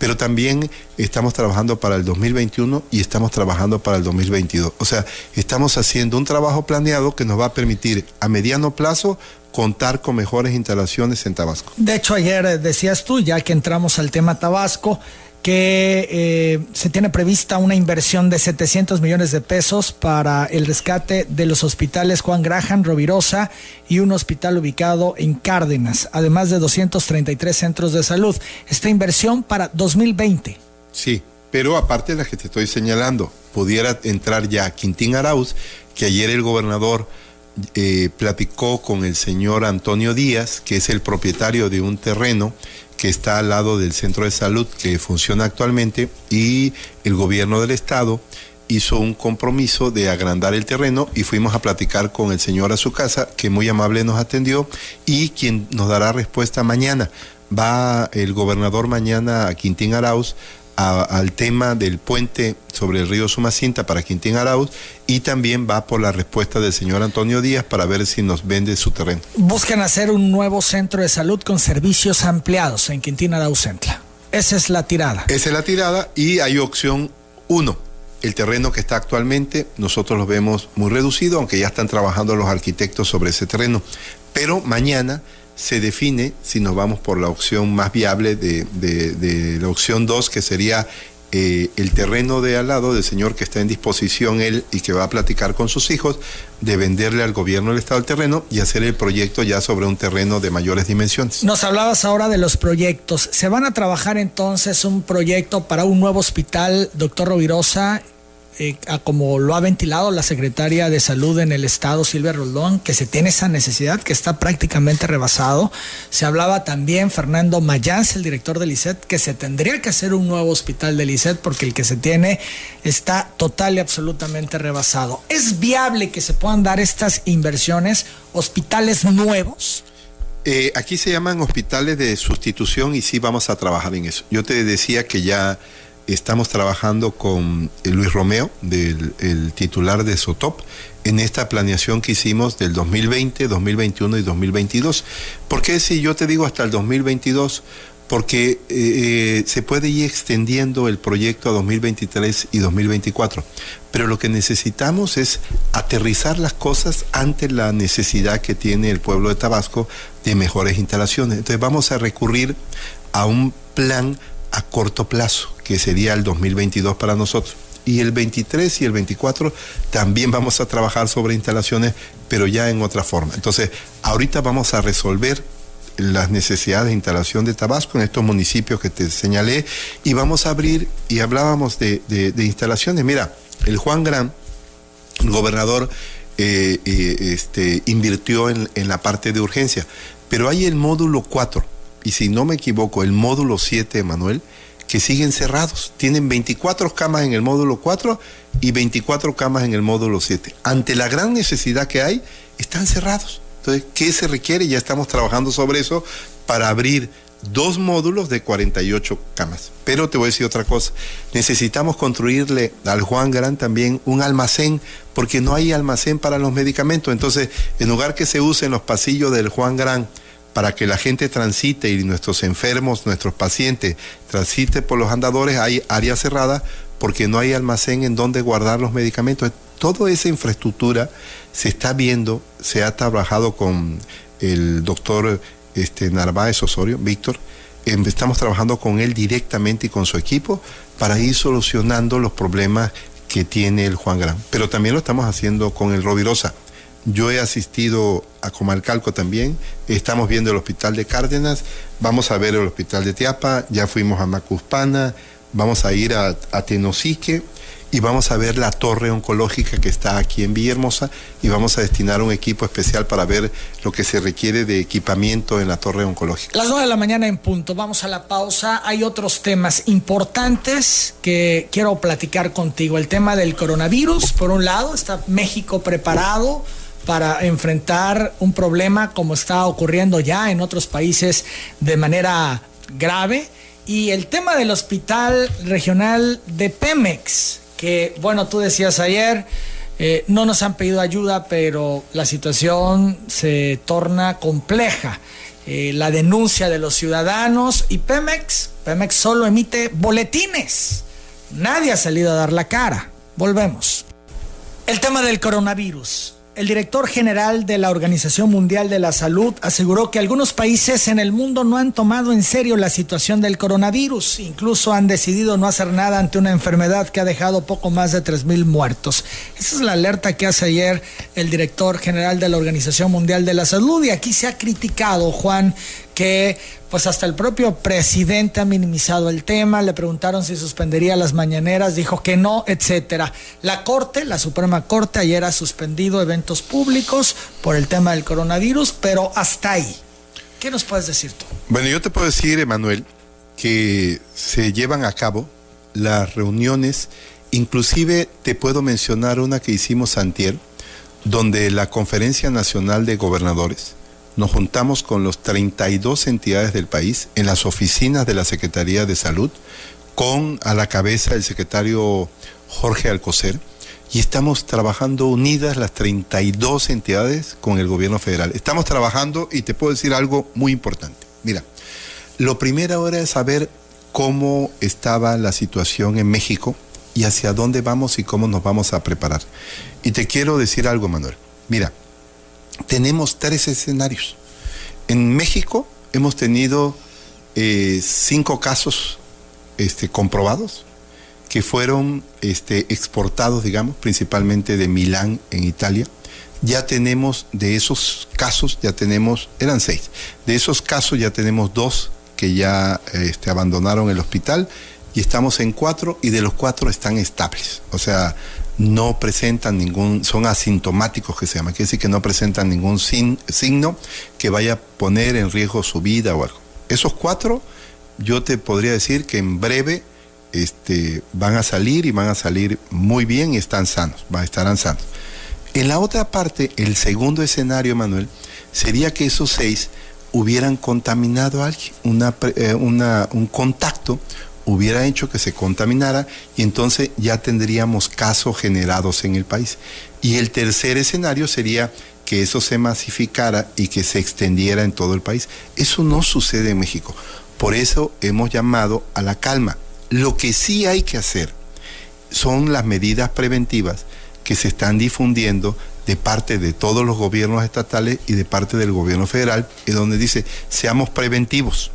pero también estamos trabajando para el 2021 y estamos trabajando para el 2022. O sea, estamos haciendo un trabajo planeado que nos va a permitir a mediano plazo contar con mejores instalaciones en Tabasco. De hecho, ayer decías tú, ya que entramos al tema Tabasco, que eh, se tiene prevista una inversión de 700 millones de pesos para el rescate de los hospitales Juan Graham, Rovirosa y un hospital ubicado en Cárdenas, además de 233 centros de salud. Esta inversión para 2020. Sí, pero aparte de la que te estoy señalando, pudiera entrar ya Quintín Arauz, que ayer el gobernador eh, platicó con el señor Antonio Díaz, que es el propietario de un terreno que está al lado del centro de salud que funciona actualmente y el gobierno del estado hizo un compromiso de agrandar el terreno y fuimos a platicar con el señor a su casa, que muy amable nos atendió y quien nos dará respuesta mañana. Va el gobernador mañana a Quintín Arauz al tema del puente sobre el río Sumacinta para Quintín Arauz y también va por la respuesta del señor Antonio Díaz para ver si nos vende su terreno. Buscan hacer un nuevo centro de salud con servicios ampliados en Quintín Arauz Centla. Esa es la tirada. Esa es la tirada y hay opción uno. El terreno que está actualmente, nosotros lo vemos muy reducido, aunque ya están trabajando los arquitectos sobre ese terreno. Pero mañana se define si nos vamos por la opción más viable de, la opción 2, que sería eh, el terreno de al lado del señor que está en disposición él y que va a platicar con sus hijos de venderle al gobierno del estado el terreno y hacer el proyecto ya sobre un terreno de mayores dimensiones. Nos hablabas ahora de los proyectos. ¿Se van a trabajar entonces un proyecto para un nuevo hospital, doctor Rovirosa, eh, como lo ha ventilado la secretaria de Salud en el estado, Silvia Roldón, que se tiene esa necesidad, que está prácticamente rebasado. Se hablaba también Fernando Mayans, el director del ICET, que se tendría que hacer un nuevo hospital del ICET porque el que se tiene está total y absolutamente rebasado. ¿Es viable que se puedan dar estas inversiones, hospitales nuevos? Eh, aquí se llaman hospitales de sustitución y sí vamos a trabajar en eso. Yo te decía que ya estamos trabajando con Luis Romeo, del el titular de SOTOP, en esta planeación que hicimos del 2020, 2021 y 2022. ¿Por qué si yo te digo hasta el 2022? Porque eh, eh, se puede ir extendiendo el proyecto a 2023 y 2024. Pero lo que necesitamos es aterrizar las cosas ante la necesidad que tiene el pueblo de Tabasco de mejores instalaciones. Entonces vamos a recurrir a un plan a corto plazo que sería el 2022 para nosotros. Y el 23 y el 24 también vamos a trabajar sobre instalaciones, pero ya en otra forma. Entonces, ahorita vamos a resolver las necesidades de instalación de Tabasco en estos municipios que te señalé y vamos a abrir, y hablábamos de, instalaciones. Mira, el Juan Gran, gobernador, eh, eh, este, invirtió en, en la parte de urgencia, pero hay el módulo 4, y si no me equivoco, el módulo 7, Manuel, que siguen cerrados. Tienen 24 camas en el módulo 4 y 24 camas en el módulo 7. Ante la gran necesidad que hay, están cerrados. Entonces, ¿qué se requiere? Ya estamos trabajando sobre eso para abrir dos módulos de 48 camas. Pero te voy a decir otra cosa. Necesitamos construirle al Juan Gran también un almacén, porque no hay almacén para los medicamentos. Entonces, en lugar que se usen los pasillos del Juan Gran para que la gente transite y nuestros enfermos, nuestros pacientes transite por los andadores, hay área cerrada porque no hay almacén en donde guardar los medicamentos toda esa infraestructura se está viendo, se ha trabajado con el doctor este, Narváez Osorio, Víctor, em, estamos trabajando con él directamente y con su equipo para ir solucionando los problemas que tiene el Juan Gran. Pero también lo estamos haciendo con el Rovirosa. Yo he asistido a Comalcalco también, estamos viendo el hospital de Cárdenas, vamos a ver el hospital de Tiapa, ya fuimos a Macuspana, vamos a ir a, Tenosique y vamos a ver la torre oncológica que está aquí en Villahermosa y vamos a destinar un equipo especial para ver lo que se requiere de equipamiento en la torre oncológica. Las 9 de la mañana en punto, vamos a la pausa. Hay otros temas importantes que quiero platicar contigo. El tema del coronavirus, por un lado, está México preparado para enfrentar un problema como está ocurriendo ya en otros países de manera grave. Y el tema del hospital regional de Pemex, que, bueno, tú decías ayer, eh, no nos han pedido ayuda, pero la situación se torna compleja. Eh, la denuncia de los ciudadanos y Pemex, Pemex solo emite boletines. Nadie ha salido a dar la cara. Volvemos. El tema del coronavirus. El director general de la Organización Mundial de la Salud aseguró que algunos países en el mundo no han tomado en serio la situación del coronavirus, incluso han decidido no hacer nada ante una enfermedad que ha dejado poco más de 3.000 muertos. Esa es la alerta que hace ayer el director general de la Organización Mundial de la Salud y aquí se ha criticado, Juan, que pues hasta el propio presidente ha minimizado el tema, le preguntaron si suspendería las mañaneras, dijo que no, etcétera. La Corte, la Suprema Corte, ayer ha suspendido eventos públicos por el tema del coronavirus, pero hasta ahí. ¿Qué nos puedes decir tú? Bueno, yo te puedo decir, Emanuel, que se llevan a cabo las reuniones, inclusive te puedo mencionar una que hicimos antier, donde la Conferencia Nacional de Gobernadores, nos juntamos con los 32 entidades del país en las oficinas de la Secretaría de Salud, con a la cabeza el secretario Jorge Alcocer, y estamos trabajando unidas las 32 entidades con el gobierno federal. Estamos trabajando y te puedo decir algo muy importante. Mira, lo primero ahora es saber cómo estaba la situación en México y hacia dónde vamos y cómo nos vamos a preparar. Y te quiero decir algo, Manuel. Mira, tenemos tres escenarios. En México hemos tenido eh, cinco casos este, comprobados que fueron este, exportados, digamos, principalmente de Milán en Italia. Ya tenemos de esos casos, ya tenemos, eran seis, de esos casos ya tenemos dos que ya este, abandonaron el hospital y estamos en cuatro y de los cuatro están estables. O sea, no presentan ningún, son asintomáticos que se llama, quiere decir que no presentan ningún signo que vaya a poner en riesgo su vida o algo. Esos cuatro, yo te podría decir que en breve este, van a salir y van a salir muy bien y están sanos, van, estarán sanos. En la otra parte, el segundo escenario, Manuel, sería que esos seis hubieran contaminado a alguien, una, eh, una, un contacto hubiera hecho que se contaminara y entonces ya tendríamos casos generados en el país. Y el tercer escenario sería que eso se masificara y que se extendiera en todo el país. Eso no sucede en México. Por eso hemos llamado a la calma. Lo que sí hay que hacer son las medidas preventivas que se están difundiendo de parte de todos los gobiernos estatales y de parte del gobierno federal, en donde dice, seamos preventivos.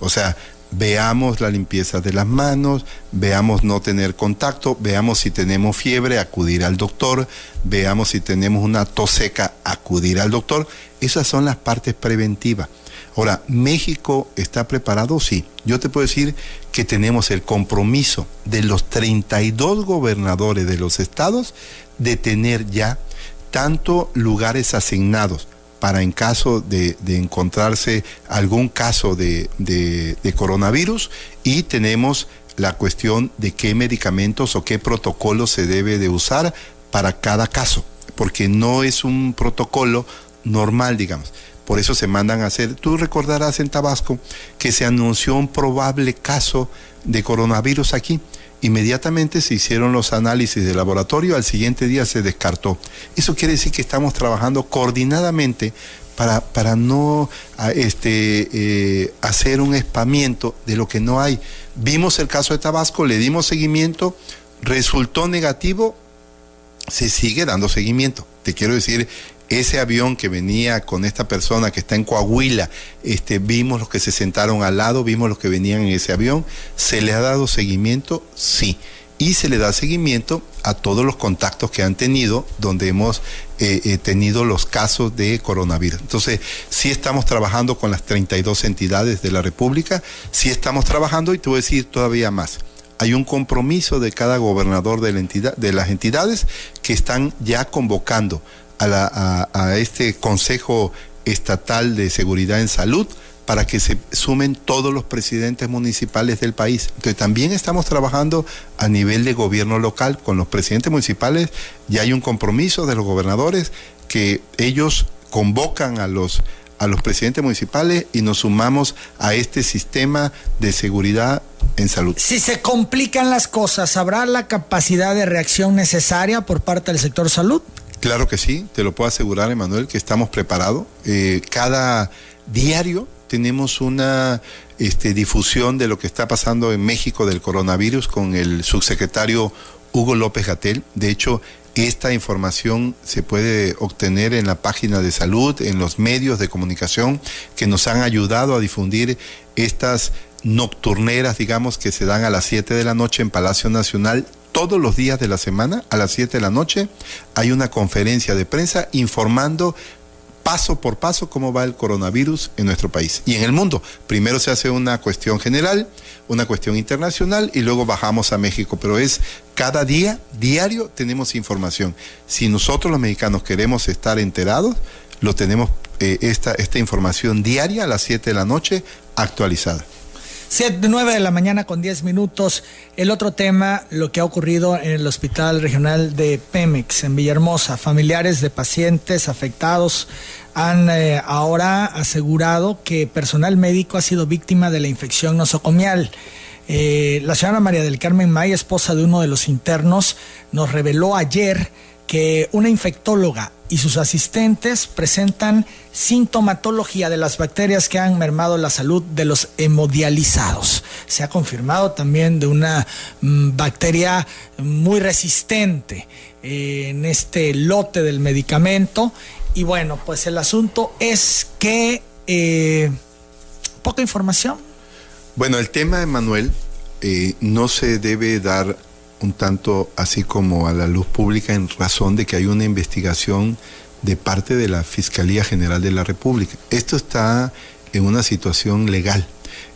O sea, veamos la limpieza de las manos, veamos no tener contacto, veamos si tenemos fiebre, acudir al doctor, veamos si tenemos una tos seca, acudir al doctor. Esas son las partes preventivas. Ahora, ¿México está preparado? Sí. Yo te puedo decir que tenemos el compromiso de los 32 gobernadores de los estados de tener ya tanto lugares asignados para en caso de, encontrarse algún caso de, de coronavirus y tenemos la cuestión de qué medicamentos o qué protocolo se debe de usar para cada caso, porque no es un protocolo normal, digamos. Por eso se mandan a hacer. Tú recordarás en Tabasco que se anunció un probable caso de coronavirus aquí. Inmediatamente se hicieron los análisis de laboratorio, al siguiente día se descartó. Eso quiere decir que estamos trabajando coordinadamente para, para no este, eh, hacer un espamiento de lo que no hay. Vimos el caso de Tabasco, le dimos seguimiento, resultó negativo, se sigue dando seguimiento. Te quiero decir, ese avión que venía con esta persona que está en Coahuila, este, vimos los que se sentaron al lado, vimos los que venían en ese avión, ¿se le ha dado seguimiento? Sí. Y se le da seguimiento a todos los contactos que han tenido donde hemos eh, eh, tenido los casos de coronavirus. Entonces, sí estamos trabajando con las 32 entidades de la República, sí estamos trabajando y te voy a decir todavía más hay un compromiso de cada gobernador de, la entidad, de las entidades que están ya convocando a, este Consejo Estatal de Seguridad en Salud para que se sumen todos los presidentes municipales del país. Entonces también estamos trabajando a nivel de gobierno local con los presidentes municipales. Ya hay un compromiso de los gobernadores que ellos convocan a los a los presidentes municipales y nos sumamos a este sistema de seguridad en salud. Si se complican las cosas, ¿habrá la capacidad de reacción necesaria por parte del sector salud? Claro que sí, te lo puedo asegurar, Emanuel, que estamos preparados. Eh, cada diario tenemos una este, difusión de lo que está pasando en México del coronavirus con el subsecretario Hugo López Gatel. De hecho, esta información se puede obtener en la página de salud, en los medios de comunicación que nos han ayudado a difundir estas nocturneras, digamos, que se dan a las 7 de la noche en Palacio Nacional todos los días de la semana a las 7 de la noche hay una conferencia de prensa informando paso por paso cómo va el coronavirus en nuestro país y en el mundo. Primero se hace una cuestión general, una cuestión internacional y luego bajamos a México, pero es cada día, diario tenemos información. Si nosotros los mexicanos queremos estar enterados, lo tenemos eh, esta, esta información diaria a las 7 de la noche actualizada. 7, 9 de la mañana con 10 minutos. El otro tema, lo que ha ocurrido en el Hospital Regional de Pemex, en Villahermosa. Familiares de pacientes afectados han eh, ahora asegurado que personal médico ha sido víctima de la infección nosocomial. Eh, la señora María del Carmen May, esposa de uno de los internos, nos reveló ayer que una infectóloga y sus asistentes presentan sintomatología de las bacterias que han mermado la salud de los hemodializados. Se ha confirmado también de una mm, bacteria muy resistente eh, en este lote del medicamento. Y bueno, pues el asunto es que eh, poca información. Bueno, el tema, Emanuel, eh, no se debe dar un tanto así como a la luz pública en razón de que hay una investigación de parte de la Fiscalía General de la República. Esto está en una situación legal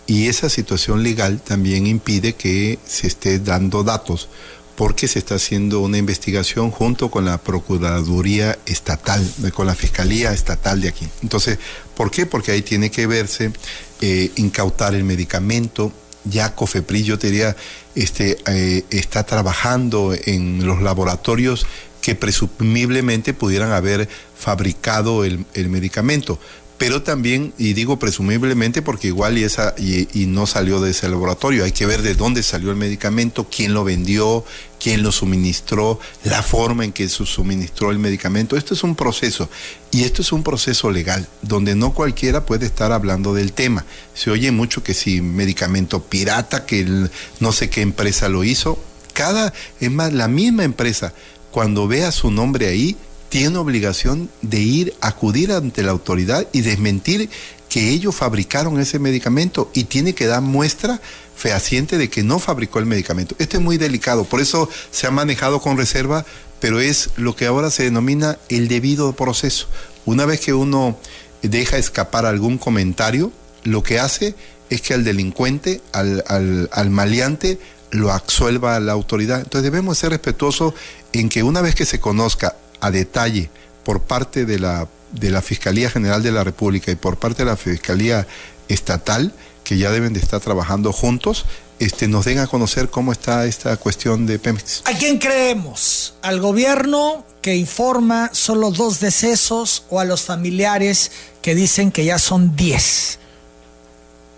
y esa situación legal también impide que se esté dando datos porque se está haciendo una investigación junto con la Procuraduría Estatal, con la Fiscalía Estatal de aquí. Entonces, ¿por qué? Porque ahí tiene que verse, eh, incautar el medicamento, ya Cofepris, yo diría, este, eh, está trabajando en los laboratorios que presumiblemente pudieran haber fabricado el, el medicamento. Pero también, y digo presumiblemente porque igual y, esa, y, no salió de ese laboratorio, hay que ver de dónde salió el medicamento, quién lo vendió, quién lo suministró, la forma en que se suministró el medicamento. Esto es un proceso, y esto es un proceso legal, donde no cualquiera puede estar hablando del tema. Se oye mucho que si medicamento pirata, que no sé qué empresa lo hizo, cada, es más, la misma empresa, cuando vea su nombre ahí, tiene obligación de ir, acudir ante la autoridad y desmentir que ellos fabricaron ese medicamento y tiene que dar muestra fehaciente de que no fabricó el medicamento. Esto es muy delicado, por eso se ha manejado con reserva, pero es lo que ahora se denomina el debido proceso. Una vez que uno deja escapar algún comentario, lo que hace es que al delincuente, al, al, al maleante, lo absuelva la autoridad. Entonces debemos ser respetuosos en que una vez que se conozca a detalle por parte de la, de la Fiscalía General de la República y por parte de la Fiscalía Estatal, que ya deben de estar trabajando juntos, este, nos den a conocer cómo está esta cuestión de Pemex. ¿A quién creemos? ¿Al gobierno que informa solo dos decesos o a los familiares que dicen que ya son diez?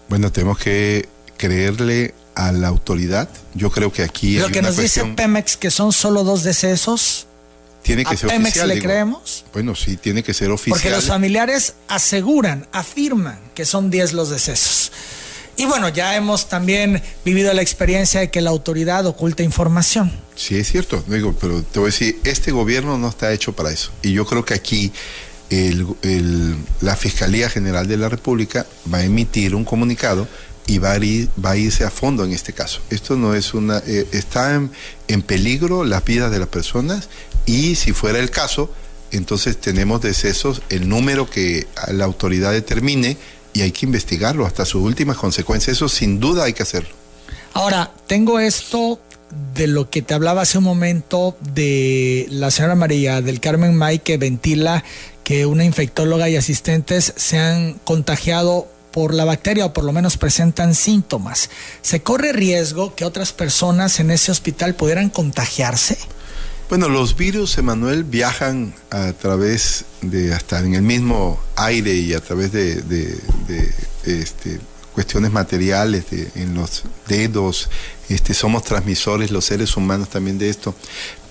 Bueno, tenemos que creerle a la autoridad. Yo creo que aquí. Lo que nos dice Pemex que son solo dos decesos. Tiene que ¿A ser Pemex oficial. le digo. creemos? Bueno, sí, tiene que ser oficial. Porque los familiares aseguran, afirman que son 10 los decesos. Y bueno, ya hemos también vivido la experiencia de que la autoridad oculta información. Sí, es cierto. Digo, pero te voy a decir, este gobierno no está hecho para eso. Y yo creo que aquí la Fiscalía General de la República va a emitir un comunicado y va a, va a irse a fondo en este caso. Esto no es una... eh, está en, en peligro las vidas de las personas y si fuera el caso, entonces tenemos decesos, el número que la autoridad determine y hay que investigarlo hasta sus últimas consecuencias. Eso sin duda hay que hacerlo. Ahora, tengo esto de lo que te hablaba hace un momento de la señora María del Carmen May que ventila que una infectóloga y asistentes se han contagiado por la bacteria o por lo menos presentan síntomas. ¿Se corre riesgo que otras personas en ese hospital pudieran contagiarse? Bueno, los virus, Emanuel, viajan a través de, hasta en el mismo aire y a través de, este, cuestiones materiales, en los dedos, este, somos transmisores los seres humanos también de esto.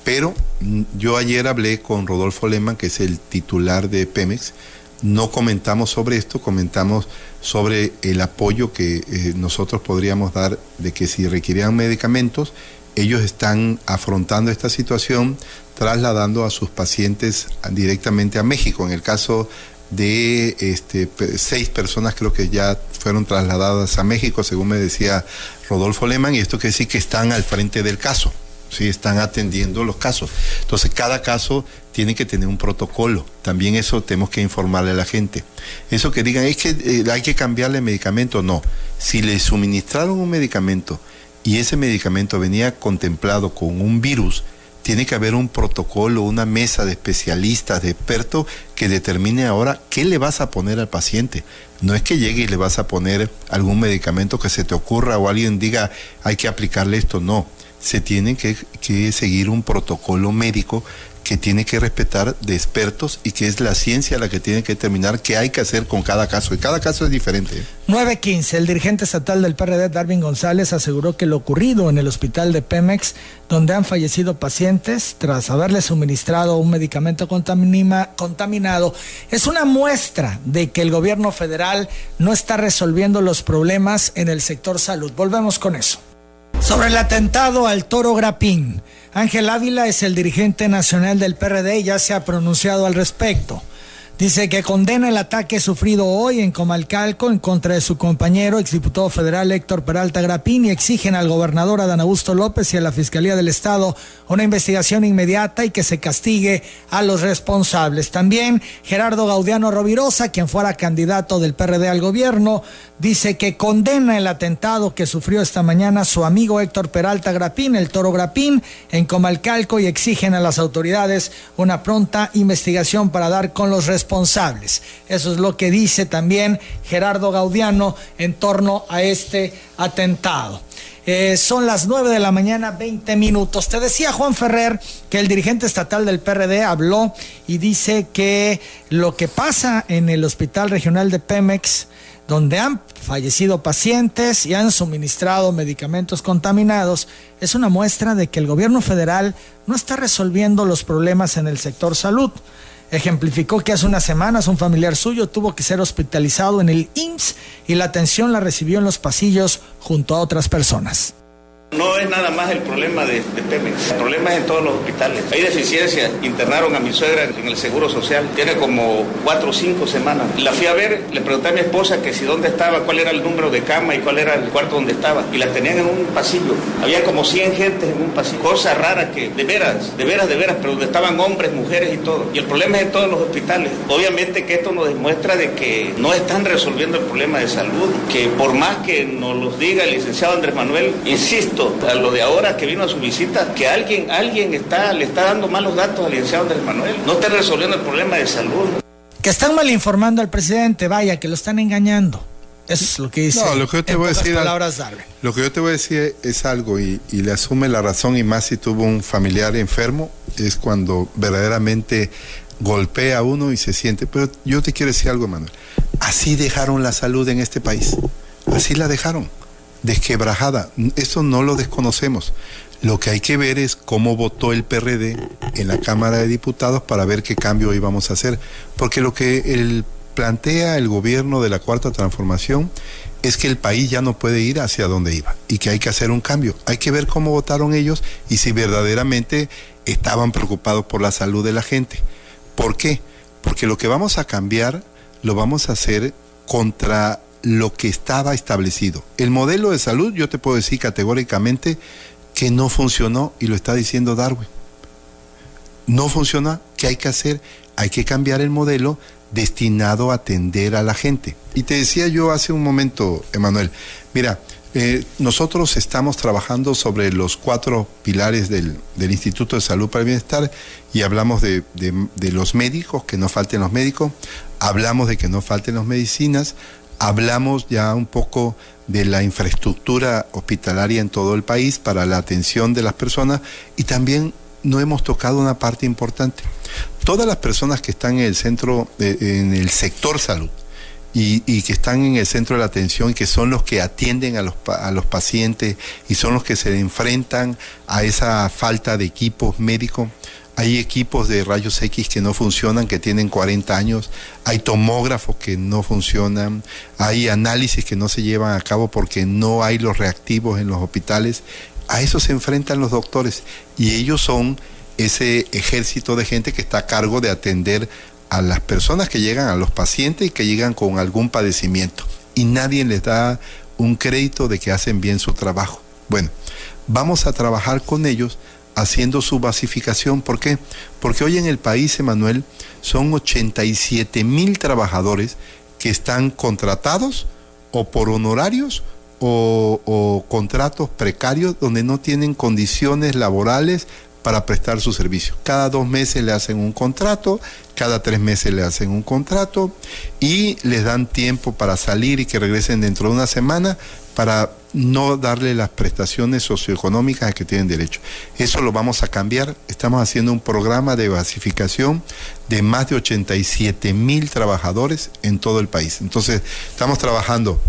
Pero mm, yo ayer hablé con Rodolfo Lehmann, que es el titular de Pemex, no comentamos sobre esto, comentamos sobre el apoyo que eh, nosotros podríamos dar de que si requerían medicamentos, ellos están afrontando esta situación trasladando a sus pacientes directamente a México. En el caso de este, seis personas creo que ya fueron trasladadas a México, según me decía Rodolfo Lehmann, y esto quiere decir que están al frente del caso. Sí, están atendiendo los casos. Entonces, cada caso tiene que tener un protocolo. También eso tenemos que informarle a la gente. Eso que digan, es que eh, hay que cambiarle medicamento, no. Si le suministraron un medicamento y ese medicamento venía contemplado con un virus, tiene que haber un protocolo, una mesa de especialistas, de expertos que determine ahora qué le vas a poner al paciente. No es que llegue y le vas a poner algún medicamento que se te ocurra o alguien diga hay que aplicarle esto, no. Se tiene que, que seguir un protocolo médico que tiene que respetar de expertos y que es la ciencia la que tiene que determinar qué hay que hacer con cada caso. Y cada caso es diferente. ¿eh? 915, el dirigente estatal del PRD, Darwin González, aseguró que lo ocurrido en el hospital de Pemex, donde han fallecido pacientes tras haberle suministrado un medicamento contamina- contaminado, es una muestra de que el gobierno federal no está resolviendo los problemas en el sector salud. Volvemos con eso. Sobre el atentado al toro Grapín, Ángel Ávila es el dirigente nacional del PRD y ya se ha pronunciado al respecto. Dice que condena el ataque sufrido hoy en Comalcalco en contra de su compañero, exdiputado federal Héctor Peralta Grapín, y exigen al gobernador Adán Augusto López y a la Fiscalía del Estado una investigación inmediata y que se castigue a los responsables. También Gerardo Gaudiano Rovirosa, quien fuera candidato del PRD al gobierno, dice que condena el atentado que sufrió esta mañana su amigo Héctor Peralta Grapín, el toro Grapín, en Comalcalco y exigen a las autoridades una pronta investigación para dar con los responsables. Eso es lo que dice también Gerardo Gaudiano en torno a este atentado. Eh, son las 9 de la mañana, 20 minutos. Te decía Juan Ferrer que el dirigente estatal del PRD habló y dice que lo que pasa en el Hospital Regional de Pemex, donde han fallecido pacientes y han suministrado medicamentos contaminados, es una muestra de que el gobierno federal no está resolviendo los problemas en el sector salud. Ejemplificó que hace unas semanas un familiar suyo tuvo que ser hospitalizado en el IMSS y la atención la recibió en los pasillos junto a otras personas. No es nada más el problema de, Pemex, el problema es en todos los hospitales. Hay deficiencias, internaron a mi suegra en el Seguro Social, tiene como cuatro o cinco semanas. La fui a ver, le pregunté a mi esposa que si dónde estaba, cuál era el número de cama y cuál era el cuarto donde estaba. Y la tenían en un pasillo. Había como 100 gentes en un pasillo. Cosa rara que, de veras, de veras, de veras, pero donde estaban hombres, mujeres y todo. Y el problema es en todos los hospitales. Obviamente que esto nos demuestra de que no están resolviendo el problema de salud, que por más que nos lo diga el licenciado Andrés Manuel, insisto, a lo de ahora que vino a su visita, que alguien, alguien está, le está dando malos datos al licenciado Andrés Manuel. No está resolviendo el problema de salud. Que están mal informando al presidente, vaya, que lo están engañando. Eso es lo que dice. No, lo que yo te voy a decir. Lo que yo te voy a decir es algo y, y, le asume la razón, y más si tuvo un familiar enfermo, es cuando verdaderamente golpea a uno y se siente. Pero yo te quiero decir algo, Manuel. Así dejaron la salud en este país. Así la dejaron desquebrajada. Eso no lo desconocemos. Lo que hay que ver es cómo votó el PRD en la Cámara de Diputados para ver qué cambio íbamos a hacer. Porque lo que el, plantea el gobierno de la Cuarta Transformación es que el país ya no puede ir hacia donde iba y que hay que hacer un cambio. Hay que ver cómo votaron ellos y si verdaderamente estaban preocupados por la salud de la gente. ¿Por qué? Porque lo que vamos a cambiar lo vamos a hacer contra lo que estaba establecido. El modelo de salud, yo te puedo decir categóricamente que no funcionó y lo está diciendo Darwin. No funciona, ¿qué hay que hacer? Hay que cambiar el modelo destinado a atender a la gente. Y te decía yo hace un momento, Emanuel, mira, eh, nosotros estamos trabajando sobre los cuatro pilares del, Instituto de Salud para el Bienestar y hablamos de, de, los médicos, que no falten los médicos, hablamos de que no falten las medicinas, hablamos ya un poco de la infraestructura hospitalaria en todo el país para la atención de las personas y también no hemos tocado una parte importante. Todas las personas que están en el centro, en el sector salud, y, que están en el centro de la atención y que son los que atienden a los, a los pacientes y son los que se enfrentan a esa falta de equipos médicos, hay equipos de rayos X que no funcionan, que tienen 40 años, hay tomógrafos que no funcionan, hay análisis que no se llevan a cabo porque no hay los reactivos en los hospitales. A eso se enfrentan los doctores y ellos son ese ejército de gente que está a cargo de atender a las personas que llegan, a los pacientes y que llegan con algún padecimiento. Y nadie les da un crédito de que hacen bien su trabajo. Bueno, vamos a trabajar con ellos haciendo su basificación. ¿Por qué? Porque hoy en el país, Emanuel, son 87 mil trabajadores que están contratados o por honorarios o, o, contratos precarios donde no tienen condiciones laborales para prestar su servicio. Cada dos meses le hacen un contrato, cada tres meses le hacen un contrato y les dan tiempo para salir y que regresen dentro de una semana para no darle las prestaciones socioeconómicas a que tienen derecho. Eso lo vamos a cambiar. Estamos haciendo un programa de basificación de más de 87 mil trabajadores en todo el país. Entonces, estamos trabajando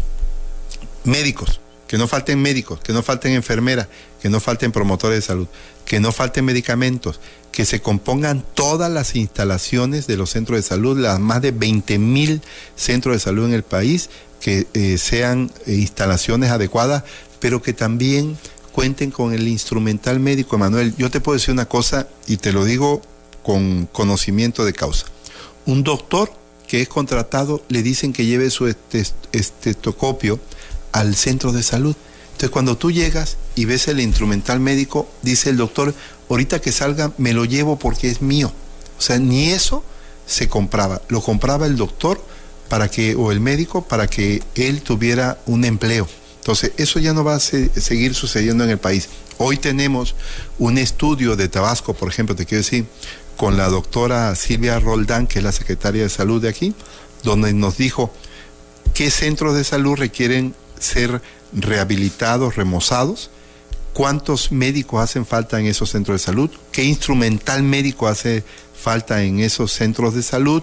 médicos, que no falten médicos, que no falten enfermeras, que no falten promotores de salud, que no falten medicamentos, que se compongan todas las instalaciones de los centros de salud, las más de 20 mil centros de salud en el país, que eh, sean eh, instalaciones adecuadas, pero que también cuenten con el instrumental médico, Emanuel. Yo te puedo decir una cosa y te lo digo con conocimiento de causa. Un doctor que es contratado le dicen que lleve su estetoscopio al centro de salud. Entonces cuando tú llegas y ves el instrumental médico, dice el doctor, ahorita que salga me lo llevo porque es mío. O sea, ni eso se compraba, lo compraba el doctor para que, o el médico, para que él tuviera un empleo. Entonces, eso ya no va a seguir sucediendo en el país. Hoy tenemos un estudio de Tabasco, por ejemplo, te quiero decir, con la doctora Silvia Roldán, que es la secretaria de salud de aquí, donde nos dijo qué centros de salud requieren ser rehabilitados, remozados, cuántos médicos hacen falta en esos centros de salud, qué instrumental médico hace falta en esos centros de salud,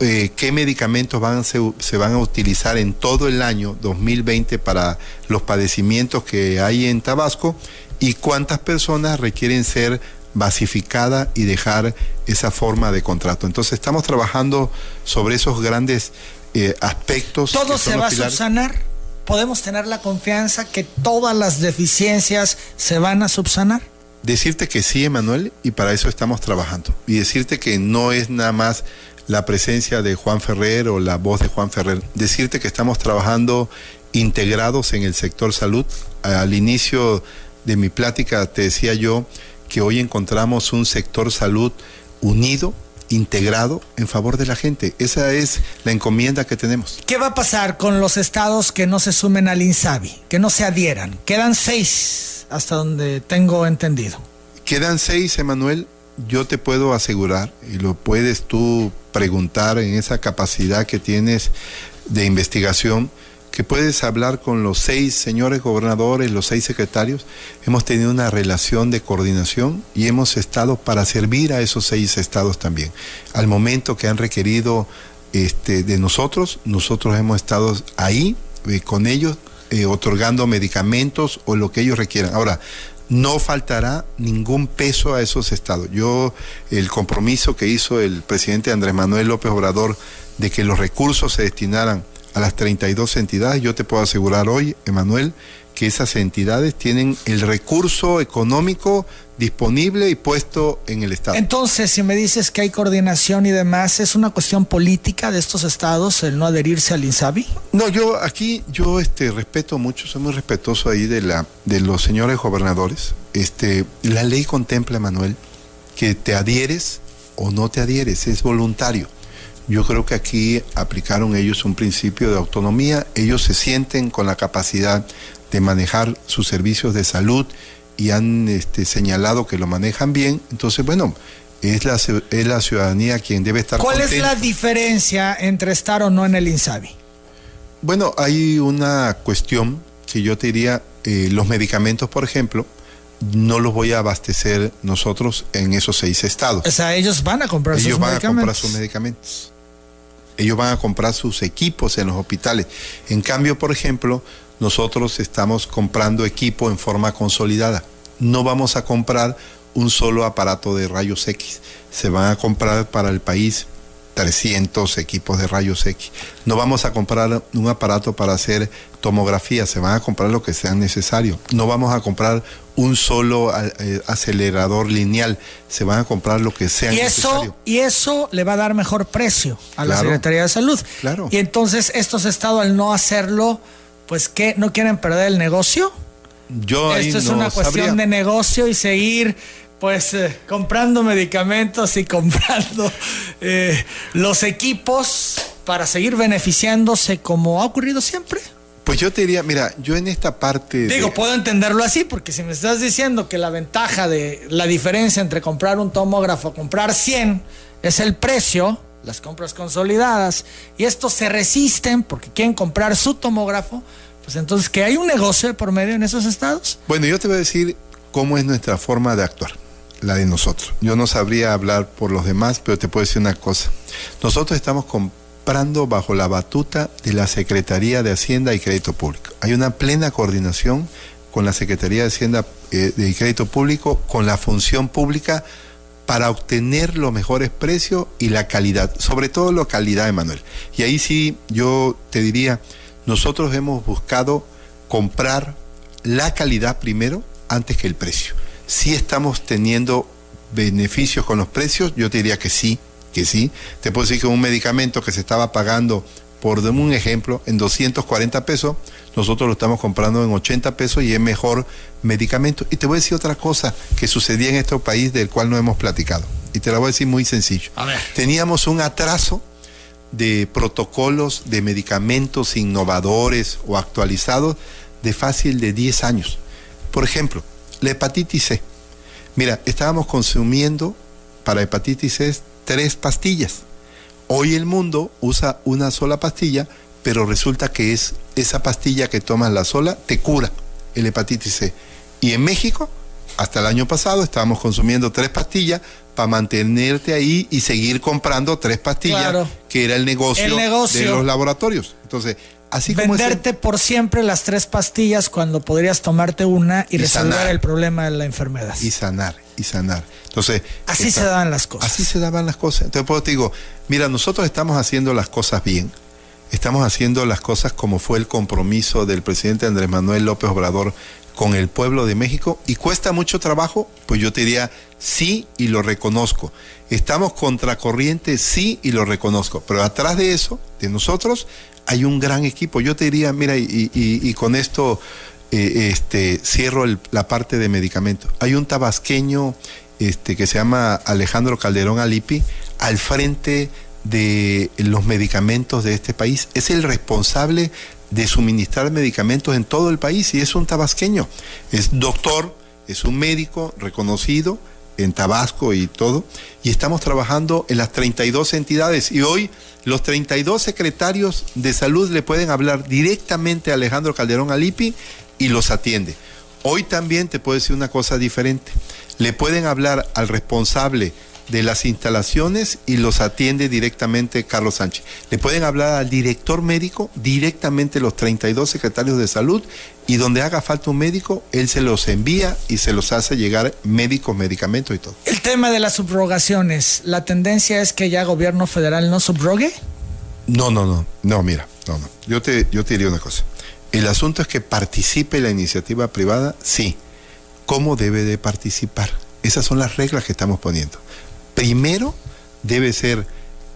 eh, qué medicamentos van, se, se, van a utilizar en todo el año 2020 para los padecimientos que hay en Tabasco y cuántas personas requieren ser basificadas y dejar esa forma de contrato. Entonces estamos trabajando sobre esos grandes eh, aspectos. ¿Todo se va a subsanar? Podemos tener la confianza que todas las deficiencias se van a subsanar. Decirte que sí, Emanuel, y para eso estamos trabajando. Y decirte que no es nada más la presencia de Juan Ferrer o la voz de Juan Ferrer. Decirte que estamos trabajando integrados en el sector salud. Al inicio de mi plática te decía yo que hoy encontramos un sector salud unido, integrado en favor de la gente. Esa es la encomienda que tenemos. ¿Qué va a pasar con los estados que no se sumen al INSABI, que no se adhieran? Quedan seis, hasta donde tengo entendido. Quedan seis, Emanuel. Yo te puedo asegurar, y lo puedes tú preguntar en esa capacidad que tienes de investigación, que puedes hablar con los seis señores gobernadores, los seis secretarios. Hemos tenido una relación de coordinación y hemos estado para servir a esos seis estados también. Al momento que han requerido este, de nosotros, nosotros hemos estado ahí eh, con ellos, eh, otorgando medicamentos o lo que ellos requieran. Ahora, no faltará ningún peso a esos estados. Yo, el compromiso que hizo el presidente Andrés Manuel López Obrador de que los recursos se destinaran a las 32 entidades, yo te puedo asegurar hoy, Emanuel, que esas entidades tienen el recurso económico disponible y puesto en el Estado. Entonces, si me dices que hay coordinación y demás, ¿es una cuestión política de estos estados el no adherirse al INSABI? No, yo aquí, yo este, respeto mucho, soy muy respetuoso ahí de, la, de los señores gobernadores. Este, la ley contempla, Manuel, que te adhieres o no te adhieres, es voluntario. Yo creo que aquí aplicaron ellos un principio de autonomía, ellos se sienten con la capacidad de manejar sus servicios de salud y han este, señalado que lo manejan bien, entonces bueno, es la, es la ciudadanía quien debe estar. ¿Cuál es la diferencia entre estar o no en el INSABI? Bueno, hay una cuestión que yo te diría, eh, los medicamentos, por ejemplo, no los voy a abastecer nosotros en esos seis estados. O sea, ellos van a comprar ellos sus van medicamentos. a comprar sus medicamentos. Ellos van a comprar sus equipos en los hospitales. En cambio, por ejemplo, nosotros estamos comprando equipo en forma consolidada. No vamos a comprar un solo aparato de rayos X. Se van a comprar para el país 300 equipos de rayos X. No vamos a comprar un aparato para hacer tomografía, se van a comprar lo que sea necesario. No vamos a comprar un solo eh, acelerador lineal, se van a comprar lo que sea y necesario. Eso, y eso le va a dar mejor precio a la. Secretaría de Salud. Claro. Y entonces estos estados al no hacerlo, pues ¿qué? ¿No quieren perder el negocio? Yo Esto es no una cuestión sabría. de negocio y seguir pues eh, comprando medicamentos y comprando eh, los equipos para seguir beneficiándose como ha ocurrido siempre. Pues yo te diría, mira, yo en esta parte de- Digo, puedo entenderlo así, porque si me estás diciendo que la ventaja de la diferencia entre comprar un tomógrafo, comprar 100, es el precio, las compras consolidadas, y estos se resisten porque quieren comprar su tomógrafo, pues entonces que hay un negocio por medio en esos estados. Bueno, yo te voy a decir cómo es nuestra forma de actuar, la de nosotros. Yo no sabría hablar por los demás, pero te puedo decir una cosa. Nosotros estamos comprando bajo la batuta de la Secretaría de Hacienda y Crédito Público. Hay una plena coordinación con la Secretaría de Hacienda eh, y Crédito Público, con la función pública para obtener los mejores precios y la calidad, sobre todo la calidad, Emanuel. Y ahí sí yo te diría, nosotros hemos buscado comprar la calidad primero antes que el precio. Si estamos teniendo beneficios con los precios, yo te diría que sí, que sí. Te puedo decir que un medicamento que se estaba pagando, por un ejemplo, en 240 pesos, nosotros lo estamos comprando en 80 pesos y es mejor medicamento. Y te voy a decir otra cosa que sucedía en este país del cual no hemos platicado. Y te la voy a decir muy sencillo. A ver. Teníamos un atraso de protocolos de medicamentos innovadores o actualizados de fácil de 10 años. Por ejemplo, la hepatitis C. Mira, estábamos consumiendo para hepatitis C tres pastillas. Hoy el mundo usa una sola pastilla, pero resulta que es esa pastilla que tomas la sola te cura el hepatitis C. Y en México, hasta el año pasado, estábamos consumiendo tres pastillas para mantenerte ahí y seguir comprando tres pastillas, Claro. que era el negocio, El negocio. de los laboratorios. Entonces, así como ese- Venderte por siempre las tres pastillas cuando podrías tomarte una y, Y resolver sanar. el problema de la enfermedad. y sanar, y sanar. Entonces, Así esta- se daban las cosas. Así se daban las cosas. Entonces, pues te digo, mira, nosotros estamos haciendo las cosas bien. estamos haciendo las cosas como fue el compromiso del presidente Andrés Manuel López Obrador con el pueblo de México y cuesta mucho trabajo, pues yo te diría sí y lo reconozco. Estamos contracorriente, sí y lo reconozco, pero atrás de eso, de nosotros, hay un gran equipo. Yo te diría, mira, y, con esto eh, este, cierro la parte de medicamentos. Hay un tabasqueño este, que se llama Alejandro Calderón Alipi al frente de los medicamentos de este país. Es el responsable de suministrar medicamentos en todo el país y es un tabasqueño. Es doctor, es un médico reconocido en Tabasco y todo, y estamos trabajando en las 32 entidades y hoy los 32 secretarios de salud le pueden hablar directamente a Alejandro Calderón Alipi y los atiende. Hoy también te puedo decir una cosa diferente. Le pueden hablar al responsable de las instalaciones y los atiende directamente Carlos Sánchez. Le pueden hablar al director médico, directamente los 32 secretarios de salud, y donde haga falta un médico, él se los envía y se los hace llegar médicos, medicamentos y todo. El tema de las subrogaciones, ¿la tendencia es que ya gobierno federal no subrogue? No, no, no, no, mira, no, no. Yo te, yo te diría una cosa. El asunto es que participe la iniciativa privada, sí. ¿Cómo debe de participar? Esas son las reglas que estamos poniendo primero debe ser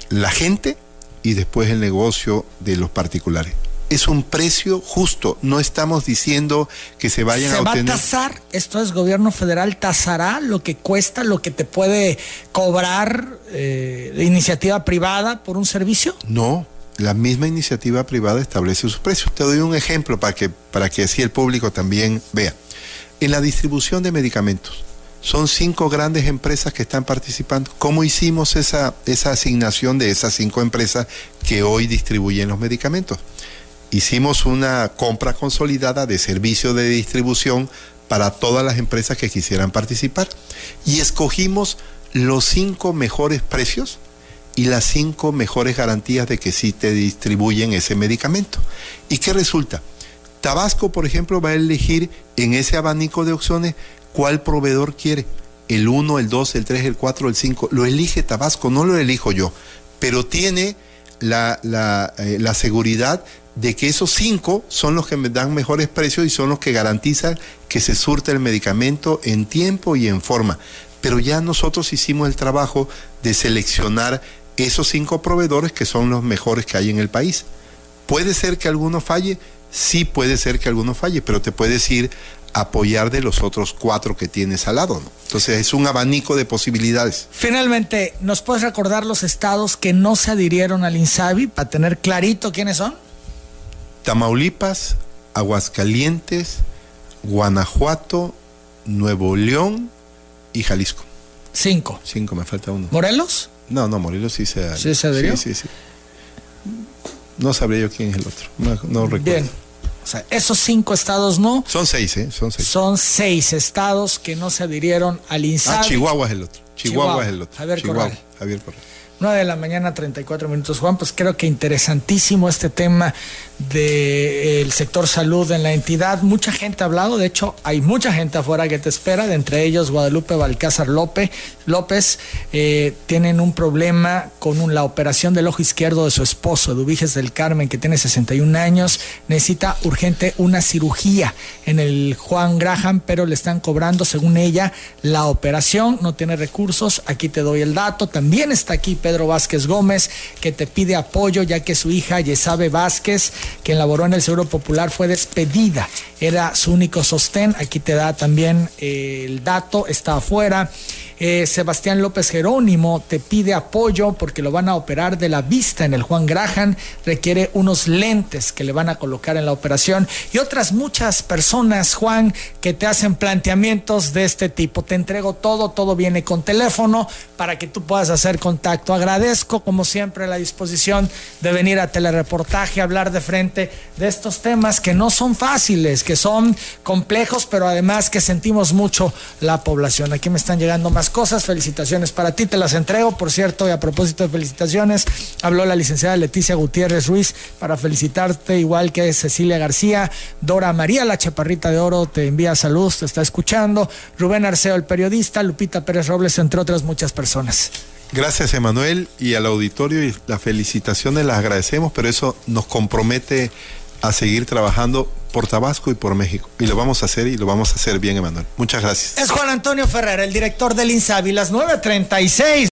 la gente y después el negocio de los particulares. Es un precio justo, no estamos diciendo que se vayan a obtener. ¿Se va a tasar? ¿Esto es gobierno federal? ¿Tasará lo que cuesta, lo que te puede cobrar eh, iniciativa privada por un servicio? No, la misma iniciativa privada establece sus precios. Te doy un ejemplo para que, para que así el público también vea. En la distribución de medicamentos, son cinco grandes empresas que están participando. ¿Cómo hicimos esa, asignación de esas cinco empresas que hoy distribuyen los medicamentos? Hicimos una compra consolidada de servicio de distribución para todas las empresas que quisieran participar y escogimos los cinco mejores precios y las cinco mejores garantías de que sí te distribuyen ese medicamento. ¿Y qué resulta? Tabasco, por ejemplo, va a elegir en ese abanico de opciones cuál proveedor quiere. El 1, el 2, el 3, el 4, el 5. Lo elige Tabasco, no lo elijo yo. Pero tiene la, eh, la, seguridad de que esos cinco son los que me dan mejores precios y son los que garantizan que se surte el medicamento en tiempo y en forma. Pero ya nosotros hicimos el trabajo de seleccionar esos cinco proveedores que son los mejores que hay en el país. ¿Puede ser que alguno falle? Sí puede ser que alguno falle, pero te puedes ir apoyar de los otros cuatro que tienes al lado. ¿no? Entonces es un abanico de posibilidades. Finalmente, ¿nos puedes recordar los estados que no se adhirieron al INSABI para tener clarito quiénes son? Tamaulipas, Aguascalientes, Guanajuato, Nuevo León y Jalisco. Cinco. Cinco, me falta uno. ¿Morelos? No, no, Morelos sí se ¿Sí se adhirió? Sí, sí, sí. No sabría yo quién es el otro. No, no recuerdo. Bien. O sea, esos cinco estados no. Son seis, ¿eh? Son seis. Son seis estados que no se adhirieron al INSABI. Ah, Chihuahua es el otro. Chihuahua, es el otro. Javier Chihuahua, Javier Corral. 9 de la mañana, 34 minutos. Juan, pues creo que interesantísimo este tema del sector salud en la entidad. Mucha gente ha hablado, de hecho, hay mucha gente afuera que te espera, de entre ellos Guadalupe Balcázar López. López eh, tienen un problema con la operación del ojo izquierdo de su esposo, Eduviges del Carmen, que tiene 61 años. Necesita urgente una cirugía en el Juan Graham, pero le están cobrando, según ella, la operación. No tiene recursos. Aquí te doy el dato. También está aquí Pedro Vázquez Gómez, que te pide apoyo ya que su hija Yesabe Vázquez, quien laboró en el Seguro Popular, fue despedida. Era su único sostén. Aquí te da también eh, el dato, está afuera. Eh, Sebastián López Jerónimo te pide apoyo porque lo van a operar de la vista en el Juan Graham, requiere unos lentes que le van a colocar en la operación y otras muchas personas, Juan, que te hacen planteamientos de este tipo. Te entrego todo, todo viene con teléfono para que tú puedas hacer contacto. Agradezco, como siempre, la disposición de venir a telereportaje, hablar de frente de estos temas que no son fáciles, que son complejos, pero además que sentimos mucho la población. Aquí me están llegando más cosas. Felicitaciones para ti, te las entrego. Por cierto, y a propósito de felicitaciones, habló la licenciada Leticia Gutiérrez Ruiz para felicitarte, igual que Cecilia García. Dora María, la chaparrita de oro, te envía salud, te está escuchando. Rubén Arceo, el periodista. Lupita Pérez Robles, entre otras muchas personas. Gracias, Emanuel, y al auditorio y las felicitaciones las agradecemos, pero eso nos compromete a seguir trabajando por Tabasco y por México. Y lo vamos a hacer y lo vamos a hacer bien, Emanuel. Muchas gracias. Es Juan Antonio Ferrer, el director del INSABI, las 9.36.